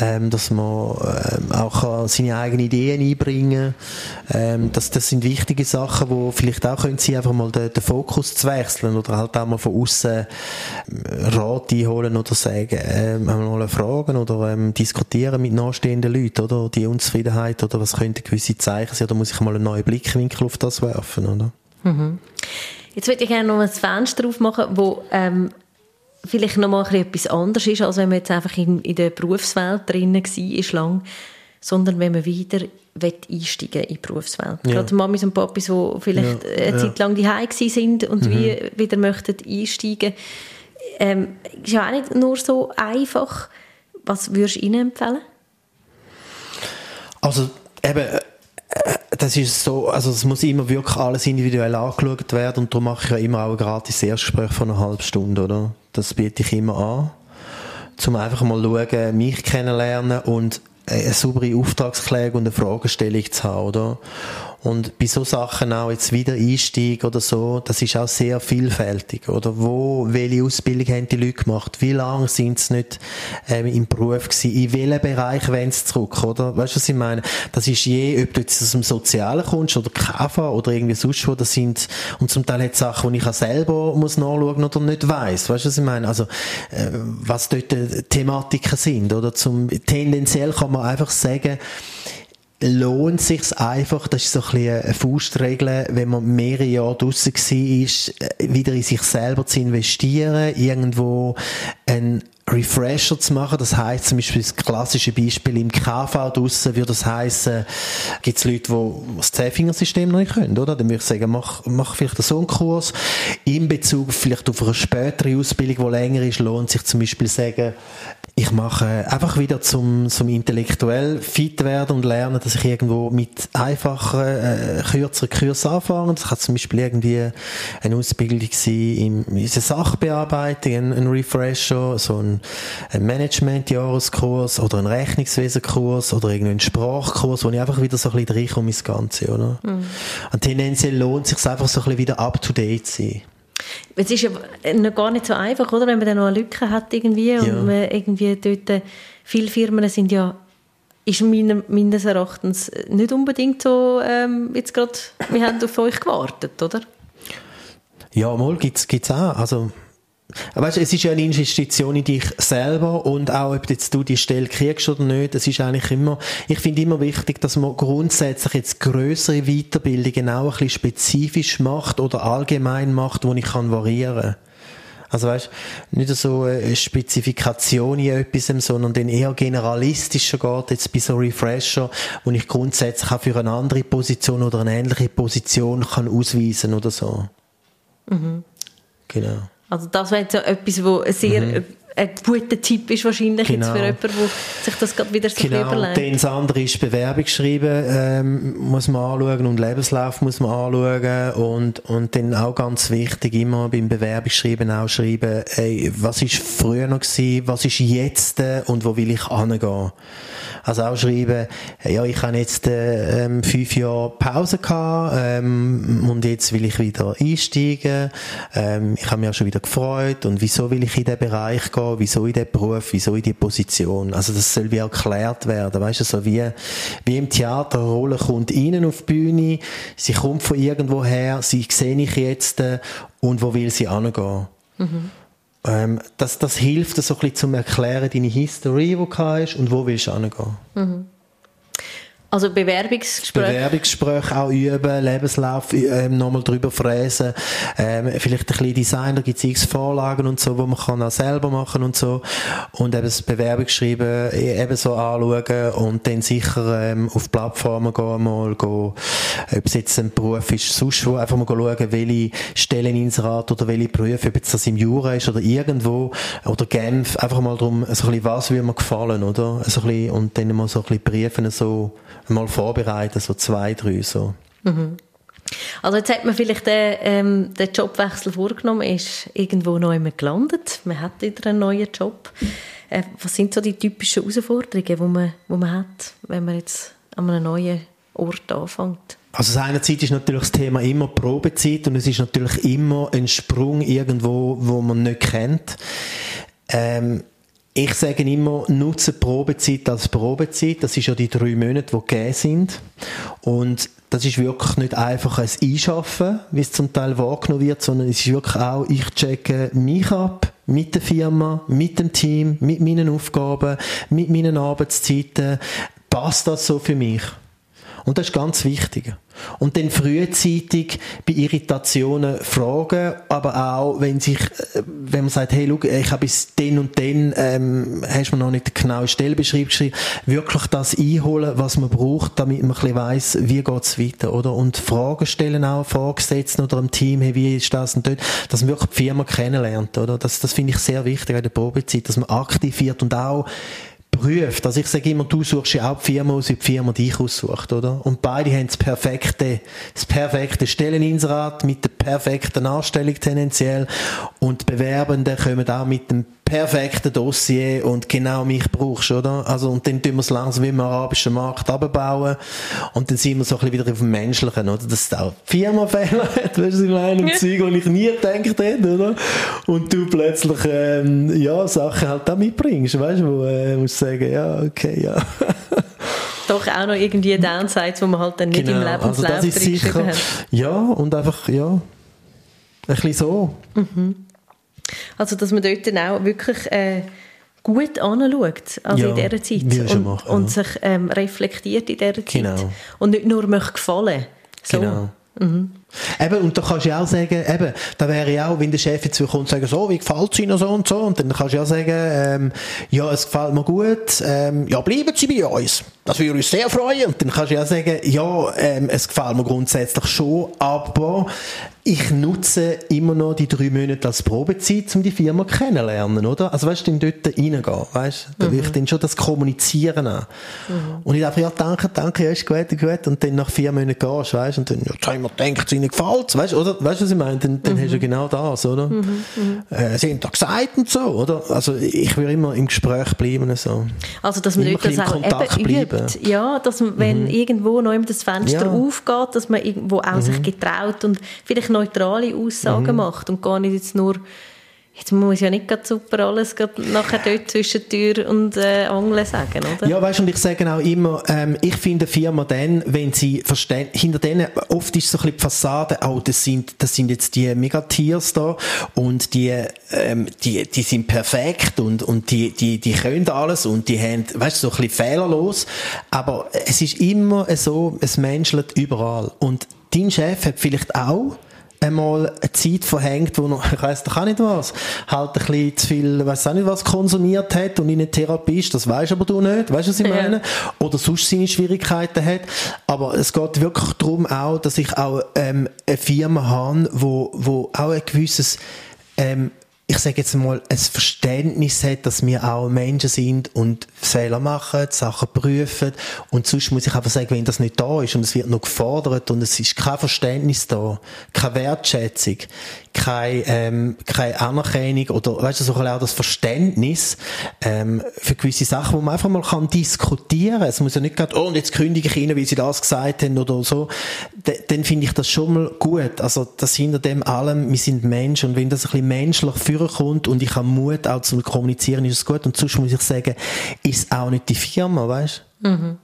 ähm, dass man äh, auch seine eigenen Ideen einbringen kann. Ähm, das, das sind wichtige Sachen, wo vielleicht auch können sie einfach mal den, den Fokus zu wechseln oder halt auch mal von außen ähm, Rat einholen oder sagen, ähm, mal fragen oder ähm, diskutieren mit nachstehenden Leuten, oder? Die Unzufriedenheit oder was könnte gewisse Zeichen sein, oder muss ich mal einen neuen Blickwinkel auf das werfen, oder? Mhm. Jetzt würde ich gerne noch ein Fenster aufmachen, wo ähm, vielleicht noch mal etwas anderes ist, als wenn man jetzt einfach in, in der Berufswelt drinnen war, lang, sondern wenn man wieder einsteigen in die Berufswelt. Ja. Gerade Mamis und Papis, die vielleicht ja. eine Zeit lang die sind und mhm. wie wieder möchten einsteigen. Ähm, ist ja auch nicht nur so einfach. Was würdest du ihnen empfehlen? Also eben das ist so, also es muss immer wirklich alles individuell angeschaut werden und darum mache ich ja immer auch ein gratis Erstgespräch von einer halben Stunde, oder? Das biete ich immer an, zum einfach mal schauen, mich kennenlernen und eine saubere Auftragsklärung und eine Fragestellung zu haben, oder? Und bei so Sachen auch jetzt wieder Einstieg oder so, das ist auch sehr vielfältig. Oder wo, welche Ausbildung haben die Leute gemacht? Wie lange sind sie nicht ähm, im Beruf gewesen? In welchem Bereich wollen sie zurück? Oder? Weißt du, was ich meine? Das ist je, ob du jetzt aus dem Sozialen kommst oder KV oder irgendwie sonst wo, das sind, und zum Teil hat Sachen, die ich auch selber muss nachschauen oder nicht weiss. Weißt du, was ich meine? Also, äh, was dort äh, Thematiken sind, oder? Zum, tendenziell kann man einfach sagen, lohnt sich einfach, das ist so ein bisschen eine Faustregel, wenn man mehrere Jahre draussen war, ist, äh, wieder in sich selber zu investieren, irgendwo ein Refresher zu machen. Das heißt zum Beispiel das klassische Beispiel im KV draussen würde das heißen, gibt es Leute, die das Zehnfingersystem noch nicht können, oder? Dann würde ich sagen, mach, mach vielleicht so einen Kurs. In Bezug vielleicht auf eine spätere Ausbildung, die länger ist, lohnt sich zum Beispiel sagen, ich mache einfach wieder zum, zum intellektuell fit werden und lernen, dass ich irgendwo mit einfachen, äh, kürzeren Kursen anfange. Das kann zum Beispiel irgendwie eine Ausbildung sein in, in Sachbearbeitung, ein, ein Refresher, so ein, ein Management-Jahreskurs oder ein Rechnungswesenkurs oder irgendein Sprachkurs, wo ich einfach wieder so ein bisschen reinkomme ins Ganze, oder? Mhm. Und tendenziell lohnt es sich einfach so ein bisschen wieder up to date zu sein. Es ist ja noch gar nicht so einfach, oder? Wenn man dann noch eine Lücke hat irgendwie ja. und man irgendwie dort, viele Firmen sind ja ist meines Erachtens nicht unbedingt so, ähm, jetzt gerade, wir haben auf euch gewartet, oder? Ja, mal gibt es auch. Also, Weißt, es ist ja eine Investition in dich selber und auch, ob jetzt du die Stelle kriegst oder nicht, das ist eigentlich immer, ich finde immer wichtig, dass man grundsätzlich jetzt größere Weiterbildungen auch ein bisschen spezifisch macht oder allgemein macht, wo ich kann variieren. Also weißt, nicht so eine Spezifikation in etwas, sondern den eher generalistischer geht, jetzt bei so Refresher, wo ich grundsätzlich auch für eine andere Position oder eine ähnliche Position kann ausweisen oder so. Mhm. Genau. Also das wäre jetzt so etwas, wo sehr mhm ein guter Tipp ist wahrscheinlich genau. jetzt für jemanden, der sich das gerade wieder so genau. überlegt. Genau, das andere ist Bewerbung schreiben, ähm, muss man anschauen und Lebenslauf muss man anschauen und, und dann auch ganz wichtig, immer beim Bewerbungsschreiben auch schreiben, ey, was ist früher noch gewesen, was ist jetzt und wo will ich hingehen. Also auch schreiben, ja, ich habe jetzt äh, ähm, fünf Jahre Pause gehabt ähm, und jetzt will ich wieder einsteigen. Ähm, ich habe mich auch schon wieder gefreut und wieso will ich in diesen Bereich gehen, wieso in diesen Beruf, wieso in diese Position. Also das soll wie erklärt werden, weißt du, so wie, wie im Theater, eine Rolle kommt innen auf die Bühne, sie kommt von irgendwo her, sie sehe ich jetzt äh, und wo will sie hingehen. Mhm. Ähm, das, das hilft so ein bisschen zum Erklären, deine History, die du hast und wo willst du hingehen. Mhm. Also Bewerbungsgespräche? Bewerbungsgespräche auch üben, Lebenslauf ähm, nochmal drüber fräsen, ähm, vielleicht ein bisschen Design, da gibt es Vorlagen und so, wo man kann auch selber machen und so und eben das Bewerbungsschreiben e, eben so anschauen und dann sicher ähm, auf Plattformen gehen, mal gehen, ob es jetzt ein Beruf ist, sonst wo, einfach mal schauen, welche Stelleninserat oder welche Berufe, ob jetzt das im Jura ist oder irgendwo oder Genf, einfach mal darum, so ein bisschen, was würde mir gefallen, oder? So ein bisschen, und dann mal so ein bisschen Briefen so mal vorbereiten, so zwei, drei so. Mhm. Also jetzt hat man vielleicht den, ähm, den Jobwechsel vorgenommen, ist irgendwo neu gelandet, man hat wieder einen neuen Job. Äh, was sind so die typischen Herausforderungen, die man, die man hat, wenn man jetzt an einem neuen Ort anfängt? Also einerseits ist natürlich das Thema immer Probezeit und es ist natürlich immer ein Sprung irgendwo, wo man nicht kennt. Ähm, ich sage immer, nutze Probezeit als Probezeit. Das ist ja die drei Monate, die gegeben sind. Und das ist wirklich nicht einfach ein Einschaffen, wie es zum Teil wahrgenommen wird, sondern es ist wirklich auch, ich checke mich ab mit der Firma, mit dem Team, mit meinen Aufgaben, mit meinen Arbeitszeiten. Passt das so für mich? Und das ist ganz wichtig. Und dann frühzeitig bei Irritationen fragen, aber auch, wenn sich, äh, wenn man sagt, hey, schau, ich habe bis den und den, ähm, hast du mir noch nicht die genaue Stellbeschreibung geschrieben, wirklich das einholen, was man braucht, damit man ein bisschen weiss, wie geht's weiter, oder? Und Fragen stellen auch, Vorgesetzten oder im Team, hey, wie ist das und dort, dass man wirklich die Firma kennenlernt, oder? Das, das finde ich sehr wichtig in der Probezeit, dass man aktiv wird und auch prüft. Also ich sage immer, du suchst ja auch die Firma aus, wie die Firma dich aussucht, oder? Und beide haben das perfekte, das perfekte Stelleninserat mit der perfekten Anstellung tendenziell und die Bewerbenden kommen auch mit dem perfekte Dossier und genau mich brauchst, oder? Also, und dann tun wir es langsam wie im arabischen Markt abbauen und dann sind wir so ein bisschen wieder auf dem Menschlichen, oder? Dass es auch Firmenfehler hat, weißt du, in meinem Zeug, wo ich nie gedacht hätte, oder? Und du plötzlich, ähm, ja, Sachen halt da mitbringst, weißt du, wo, äh, musst sagen, ja, okay, ja. [laughs] Doch auch noch irgendwie Downsides, die man halt dann nicht genau. im Lebenslauf also das ist sicher, hat. Ja, und einfach, ja, ein bisschen so. Mhm. Also, dass man dort dann auch wirklich äh, gut anschaut, also ja, in dieser Zeit. Und, machen, und sich ähm, reflektiert in dieser Zeit. Genau. Und nicht nur möchte gefallen. So. Genau. Mhm. Eben, und da kannst du ja auch sagen, eben, da wäre ja auch, wenn der Chef jetzt kommt und sagt, so, wie gefällt es Ihnen so und so, und dann kannst du ja sagen, ähm, ja, es gefällt mir gut, ähm, ja, bleiben Sie bei uns. Das würde uns sehr freuen. Und dann kannst du ja sagen, ja, ähm, es gefällt mir grundsätzlich schon, aber ich nutze immer noch die drei Monate als Probezeit, um die Firma kennenzulernen, oder? Also weißt du, dann dort reingehen, weißt du? Da will ich dann schon das Kommunizieren an. Mhm. Und ich dachte, ja, danke, danke, ja, ist gut, gut. Und dann nach vier Monaten gehst, weißt du, und dann, ja, jetzt haben wir gedacht, es ihnen gefällt, weißt du, oder? Weißt du, was ich meine? Dann, dann mhm. hast du genau das, oder? Mhm. mhm. Äh, sie haben da gesagt und so, oder? Also ich will immer im Gespräch bleiben, so. Also, dass man immer das auch eben bleiben. Übt. Ja, dass man, wenn mhm. irgendwo noch das Fenster ja. aufgeht, dass man irgendwo auch sich mhm. getraut und vielleicht neutrale Aussagen mhm. macht und gar nicht jetzt nur Jetzt muss ja nicht super alles nachher dort zwischen Tür und äh, Angeln sagen, oder? Ja, weißt du, und ich sage auch immer, ähm, ich finde Firma dann, wenn sie verstehen, hinter denen, oft ist so ein bisschen die Fassade, oh, das sind, das sind jetzt die Megatiers da und die, ähm, die, die sind perfekt und, und die, die, die können alles und die haben, weißt du, so ein bisschen fehlerlos, aber es ist immer so, es menschelt überall und dein Chef hat vielleicht auch einmal eine Zeit verhängt, wo er, [laughs] ich weiss doch auch nicht was, halt ein bisschen zu viel, weiss auch nicht was, konsumiert hat und in eine Therapie ist, das weisst aber du nicht, weißt du, was ich meine? Ja. Oder sonst seine Schwierigkeiten hat. Aber es geht wirklich darum auch, dass ich auch ähm, eine Firma habe, wo, wo auch ein gewisses ähm, ich sage jetzt mal, ein Verständnis hat, dass wir auch Menschen sind und Fehler machen, Sachen prüfen. Und sonst muss ich einfach sagen, wenn das nicht da ist und es wird noch gefordert und es ist kein Verständnis da, keine Wertschätzung, keine, ähm, keine Anerkennung oder, weißt du, so auch das Verständnis, ähm, für gewisse Sachen, wo man einfach mal kann diskutieren. Es muss ja nicht gerade, oh, und jetzt kündige ich Ihnen, wie Sie das gesagt haben oder so. D dann finde ich das schon mal gut. Also, das hinter dem allem, wir sind Menschen und wenn das ein bisschen menschlich vorkommt und ich habe Mut auch zu kommunizieren, ist es gut. Und sonst muss ich sagen, ist auch nicht die Firma, weißt du? Mhm.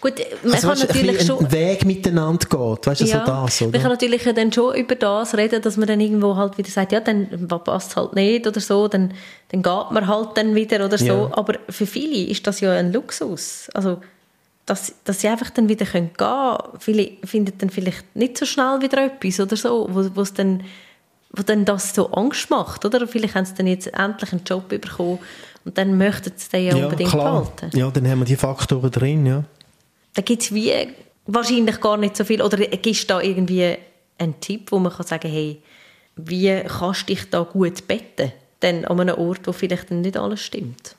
Gut, man also, kann weißt, natürlich schon... Weg miteinander geht, weißt du, ja, so das, oder? Man kann natürlich dann schon über das reden, dass man dann irgendwo halt wieder sagt, ja, dann passt es halt nicht oder so, dann, dann geht man halt dann wieder oder so. Ja. Aber für viele ist das ja ein Luxus. Also, dass, dass sie einfach dann wieder gehen können. Viele finden dann vielleicht nicht so schnell wieder etwas oder so, wo, wo es dann wo dann das so Angst macht, oder? Vielleicht haben sie dann jetzt endlich einen Job bekommen und dann möchten sie den ja, ja unbedingt klar. behalten. Ja, dann haben wir die Faktoren drin, ja da gibt es wie wahrscheinlich gar nicht so viel. Oder gibt da irgendwie einen Tipp, wo man kann sagen hey, wie kannst du dich da gut betten? Denn an einem Ort, wo vielleicht nicht alles stimmt.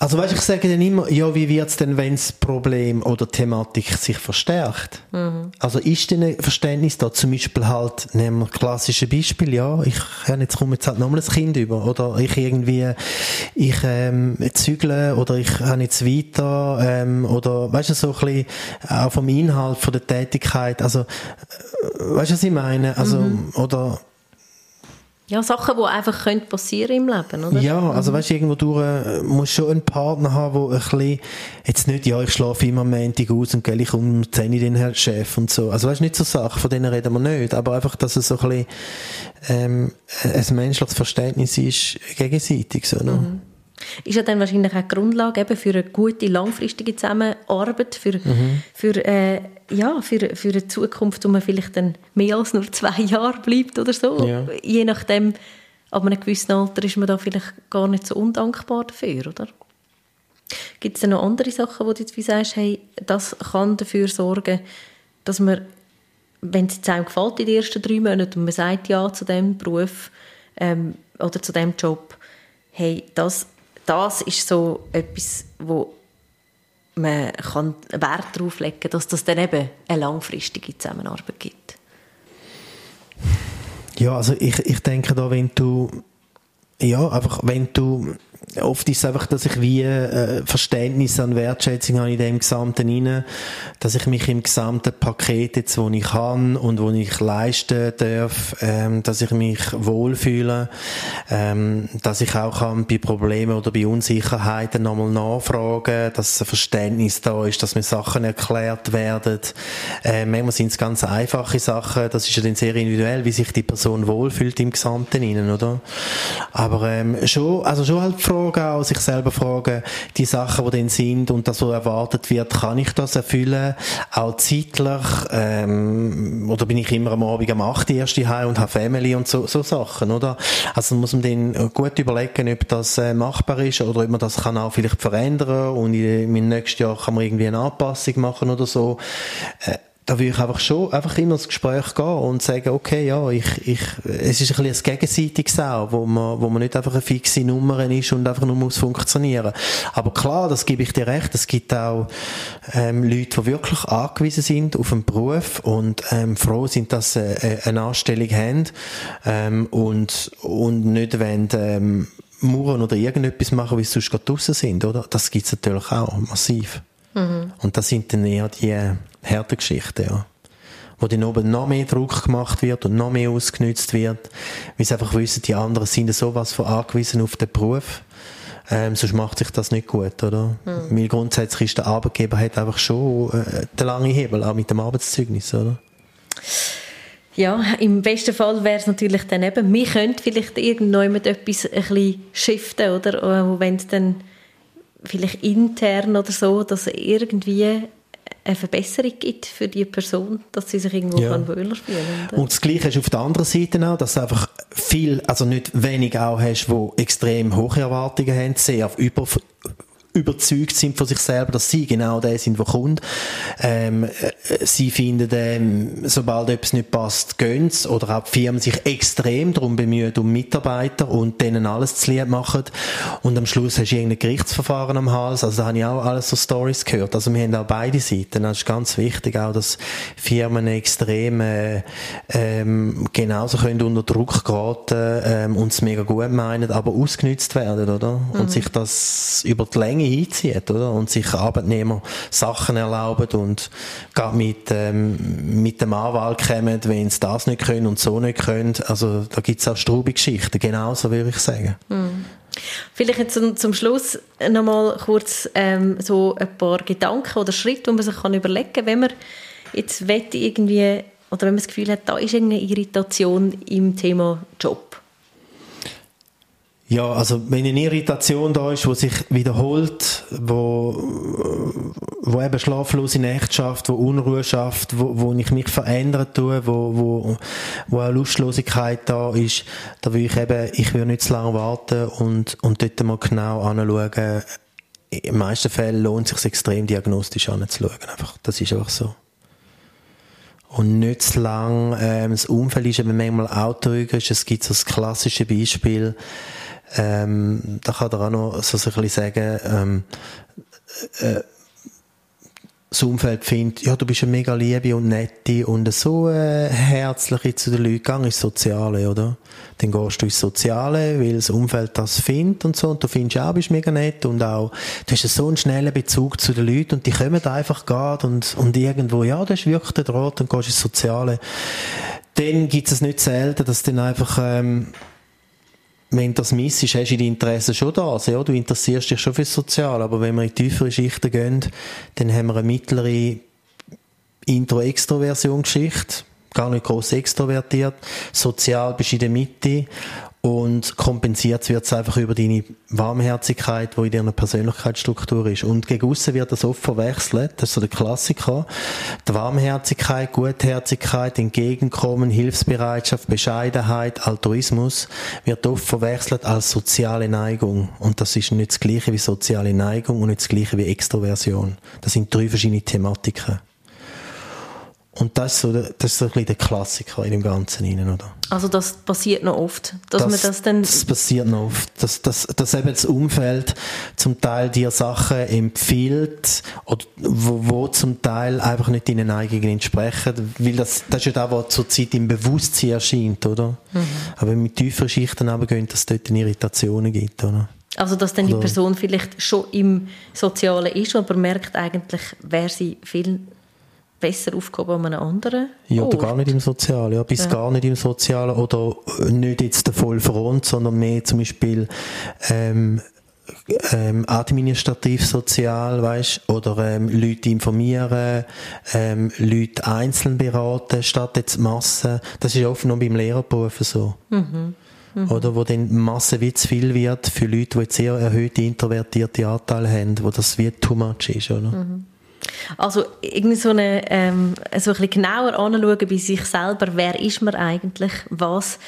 Also weißt, ich sage dann immer, ja, wie wird es denn, wenn das Problem oder die Thematik sich verstärkt? Mhm. Also ist denn ein Verständnis da? Zum Beispiel halt, nehmen wir klassische Beispiel, ja, ich ja, jetzt komme jetzt halt nochmal ein Kind über oder ich irgendwie, ich ähm, zügle oder ich habe jetzt weiter ähm, oder weißt du, so ein bisschen auch vom Inhalt von der Tätigkeit, also äh, weißt du, was ich meine? Also, mhm. oder ja, Sachen, die einfach können passieren im Leben, oder? Ja, also weißt du, irgendwo durch äh, musst schon einen Partner haben, der ein bisschen, jetzt nicht, ja, ich schlafe immer am Montag aus und gehe ich um 10 Uhr den Herr Chef und so. Also weißt du, nicht so Sachen, von denen reden wir nicht, aber einfach, dass es so ein bisschen, ähm, ein menschliches Verständnis ist, gegenseitig, so, ne? Mhm. Ist ja dann wahrscheinlich auch die Grundlage eben für eine gute, langfristige Zusammenarbeit, für, mhm. für, äh, ja, für, für eine Zukunft, wo man vielleicht dann mehr als nur zwei Jahre bleibt oder so. Ja. Je nachdem, ab einem gewissen Alter ist man da vielleicht gar nicht so undankbar dafür, oder? Gibt es denn noch andere Sachen, wo du jetzt wie sagst, hey, das kann dafür sorgen, dass man, wenn es einem gefällt in den ersten drei Monaten und man sagt ja zu dem Beruf ähm, oder zu dem Job, hey, das das ist so etwas, wo man kann Wert darauf legen kann, dass das dann eben eine langfristige Zusammenarbeit gibt. Ja, also ich, ich denke da, wenn du ja, einfach wenn du oft ist es einfach, dass ich wie äh, Verständnis an Wertschätzung habe in dem Gesamten rein, dass ich mich im gesamten Paket jetzt, wo ich kann und wo ich leisten darf, ähm, dass ich mich wohlfühle, ähm, dass ich auch kann bei Problemen oder bei Unsicherheiten nochmal nachfragen, dass ein Verständnis da ist, dass mir Sachen erklärt werden. Äh, manchmal sind es ganz einfache Sachen, das ist ja dann sehr individuell, wie sich die Person wohlfühlt im Gesamten innen, oder? Aber ähm, schon, also schon halt fragen, auch sich selber fragen, die Sachen, die dann sind und das, was erwartet wird, kann ich das erfüllen? Auch zeitlich, ähm, oder bin ich immer am Abend am 8. erst heim und habe Family und so, so Sachen, oder? Also muss man dann gut überlegen, ob das äh, machbar ist oder ob man das kann auch vielleicht verändern und in, im nächsten Jahr kann man irgendwie eine Anpassung machen oder so. Äh, da will ich einfach schon einfach immer ins Gespräch gehen und sagen, okay, ja, ich, ich, es ist ein bisschen ein gegenseitiges auch, wo man, wo man nicht einfach eine fixe Nummer ist und einfach nur muss funktionieren. Aber klar, das gebe ich dir recht, es gibt auch ähm, Leute, die wirklich angewiesen sind auf einen Beruf und ähm, froh sind, dass sie äh, eine Anstellung haben ähm, und, und nicht wollen, ähm, mauern oder irgendetwas machen, wie sie sonst gerade draussen sind, oder? Das gibt es natürlich auch, massiv. Mhm. Und das sind dann eher die harte Geschichten, ja. Wo dann oben noch mehr Druck gemacht wird und noch mehr ausgenutzt wird, weil sie einfach wissen, die anderen sind sowas von angewiesen auf den Beruf. Ähm, sonst macht sich das nicht gut, oder? Mhm. Weil grundsätzlich ist der Arbeitgeber hat einfach schon äh, den langen Hebel, auch mit dem Arbeitszeugnis, oder? Ja, im besten Fall wäre es natürlich dann eben, wir könnten vielleicht irgendwann mit etwas ein bisschen shiften, oder? Wenn es dann vielleicht intern oder so, dass irgendwie eine Verbesserung gibt für die Person, dass sie sich irgendwo ja. kann wohler fühlen kann. Und das Gleiche du auf der anderen Seite auch, dass du einfach viel, also nicht wenig auch hast, die extrem hohe Erwartungen haben, sehr auf über überzeugt sind von sich selber, dass sie genau der sind, der kommt. Ähm, äh, sie finden, ähm, sobald etwas nicht passt, gehen Oder auch die Firmen sich extrem darum bemühen, um Mitarbeiter und denen alles zu lieb machen. Und am Schluss hast du irgendein Gerichtsverfahren am Hals. Also da habe ich auch alles so Stories gehört. Also wir haben auch beide Seiten. Das ist ganz wichtig, auch dass Firmen extrem äh, ähm, genauso können unter Druck geraten ähm, und es mega gut meinen, aber ausgenützt werden, oder? Mhm. Und sich das über die Länge Menge einzieht, oder? Und sich Arbeitnehmer Sachen erlauben und gerade mit, ähm, mit dem Anwalt kommen, wenn sie das nicht können und so nicht können. Also, da gibt es auch straubige Geschichten. Genauso würde ich sagen. Mhm. Vielleicht jetzt zum, Schluss nochmal kurz ähm, so ein paar Gedanken oder Schritte, die man sich kann überlegen kann, wenn man jetzt irgendwie oder wenn man das Gefühl hat, da ist irgendeine Irritation im Thema Job ja, also wenn eine Irritation da ist, die sich wiederholt, wo, wo eben schlaflose Nächte schafft, wo Unruhe schafft, wo, wo ich mich verändern tue, wo, wo, wo auch Lustlosigkeit da ist, da will ich eben, ich will nicht zu lange warten und, und dort mal genau anschauen. In meisten Fällen lohnt es sich extrem diagnostisch anzuschauen. Einfach, das ist einfach so und nicht zu lang. Ähm, das Umfeld ist eben manchmal auch trügerisch. Es gibt so das klassische Beispiel, ähm, da kann er auch noch so ein bisschen sagen, ähm, äh, das Umfeld findet, ja, du bist eine mega liebe und nette und so äh, herzliche zu den Leuten, gang ins Soziale, oder? Dann gehst du ins Soziale, weil das Umfeld das findet und so, und du findest auch, bist mega nett und auch, du hast so einen schnellen Bezug zu den Leuten und die kommen einfach gerade und, und irgendwo, ja, das ist wirklich der Draht und gehst ins Soziale. Dann gibt es nicht selten, dass dann einfach, ähm, wenn das misst, hast du die Interessen schon da. Also, ja, du interessierst dich schon fürs Soziale, aber wenn wir in tiefere Schichten gehen, dann haben wir eine mittlere Intro-Extroversion-Geschichte, gar nicht groß extrovertiert, sozial bist du in der Mitte und kompensiert wird es einfach über deine Warmherzigkeit, die in deiner Persönlichkeitsstruktur ist. Und gegen aussen wird das oft verwechselt, das ist so der Klassiker. Die Warmherzigkeit, Gutherzigkeit, Entgegenkommen, Hilfsbereitschaft, Bescheidenheit, Altruismus wird oft verwechselt als soziale Neigung. Und das ist nicht das gleiche wie soziale Neigung und nicht das gleiche wie Extroversion. Das sind drei verschiedene Thematiken. Und das ist so, das ist so ein bisschen der Klassiker in dem Ganzen rein, oder? Also das passiert noch oft, dass das, man das dann... Das passiert noch oft, dass, dass, dass eben das Umfeld zum Teil dir Sachen empfiehlt, oder wo, wo zum Teil einfach nicht deinen eigenen entsprechen, weil das, das ist ja das, was zurzeit im Bewusstsein erscheint, oder? Mhm. Aber wenn wir mit tieferen Schichten runtergehen, dass es dort Irritationen gibt, oder? Also dass dann die Person vielleicht schon im Sozialen ist, aber merkt eigentlich, wer sie viel besser aufgehoben an einem anderen Ja, oder gar nicht im Sozialen, ja, bis ja. gar nicht im Sozialen oder nicht jetzt der Vollfront, sondern mehr zum Beispiel ähm, ähm, administrativ sozial, weißt, oder ähm, Leute informieren, ähm, Leute einzeln beraten, statt jetzt Massen. Das ist oft noch beim Lehrerberuf so. Mhm. Mhm. Oder wo dann Masse wie zu viel wird für Leute, die jetzt sehr erhöhte introvertierte Anteile haben, wo das wie too much ist, oder? Mhm. Also irgendwie so, eine, ähm, so ein bisschen genauer anschauen bei sich selber, wer ist man eigentlich, was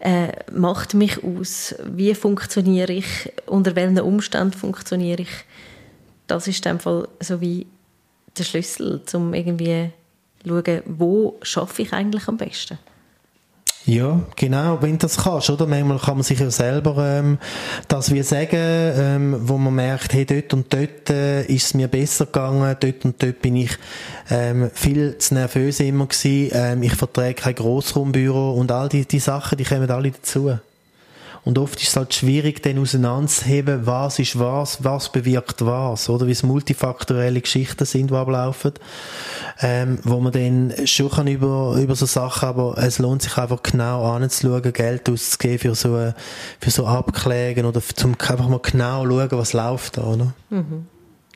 äh, macht mich aus, wie funktioniere ich, unter welchen Umständen funktioniere ich, das ist in Fall so wie der Schlüssel, um irgendwie zu schauen, wo schaffe ich eigentlich am besten. Ja, genau, wenn du das kannst, oder? Manchmal kann man sich ja selber ähm, das wie sagen, ähm, wo man merkt, hey, dort und dort äh, ist es mir besser gegangen, dort und dort bin ich ähm, viel zu nervös immer gewesen, ähm, ich verträge kein Grossraumbüro und all die, die Sachen, die kommen alle dazu. Und oft ist es halt schwierig, dann auseinanderzuheben, was ist was, was bewirkt was, oder? Wie es multifaktorielle Geschichten sind, die ablaufen, ähm, wo man dann schon kann über, über so Sachen, aber es lohnt sich einfach genau anzuschauen, Geld auszugeben für so, für so Abklägen oder zum einfach mal genau schauen, was läuft da, oder? Mhm.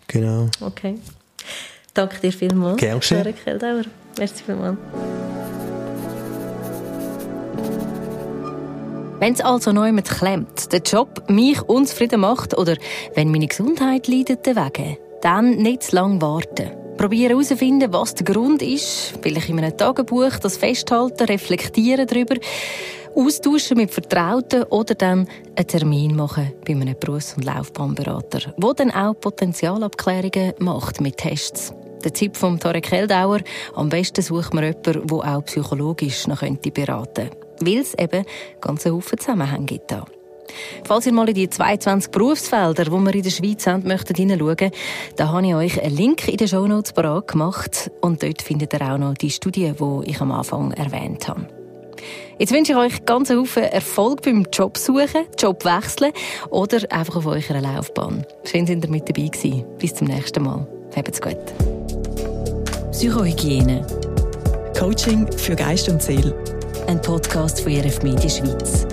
Genau. Okay. Danke dir vielmals. Gerne geschehen. Merci vielmals. Wenn es also neu mit klemmt, der Job mich unzufrieden macht oder wenn meine Gesundheit leidet wegen, dann nicht zu lange warten. Probieren herauszufinden, was der Grund ist, vielleicht in einem Tagebuch das festhalten, reflektieren darüber, austauschen mit Vertrauten oder dann einen Termin machen bei einem Berufs- und Laufbahnberater, der dann auch Potenzialabklärungen macht mit Tests. Der Tipp von Tarek Heldauer, am besten sucht man jemanden, der auch psychologisch noch beraten könnte weil es eben ganz einen Haufen Zusammenhänge gibt. Da. Falls ihr mal in die 22 Berufsfelder, die wir in der Schweiz haben, möchtet hineinschauen, da habe ich euch einen Link in den Shownotes parat gemacht und dort findet ihr auch noch die Studie, die ich am Anfang erwähnt habe. Jetzt wünsche ich euch ganz Haufen Erfolg beim Jobsuchen, Jobwechseln oder einfach auf eurer Laufbahn. Schön, dass ihr mit dabei gewesen. Bis zum nächsten Mal. Habt's gut. Psychohygiene. Coaching für Geist und Seele ein Podcast von RF Media Schweiz.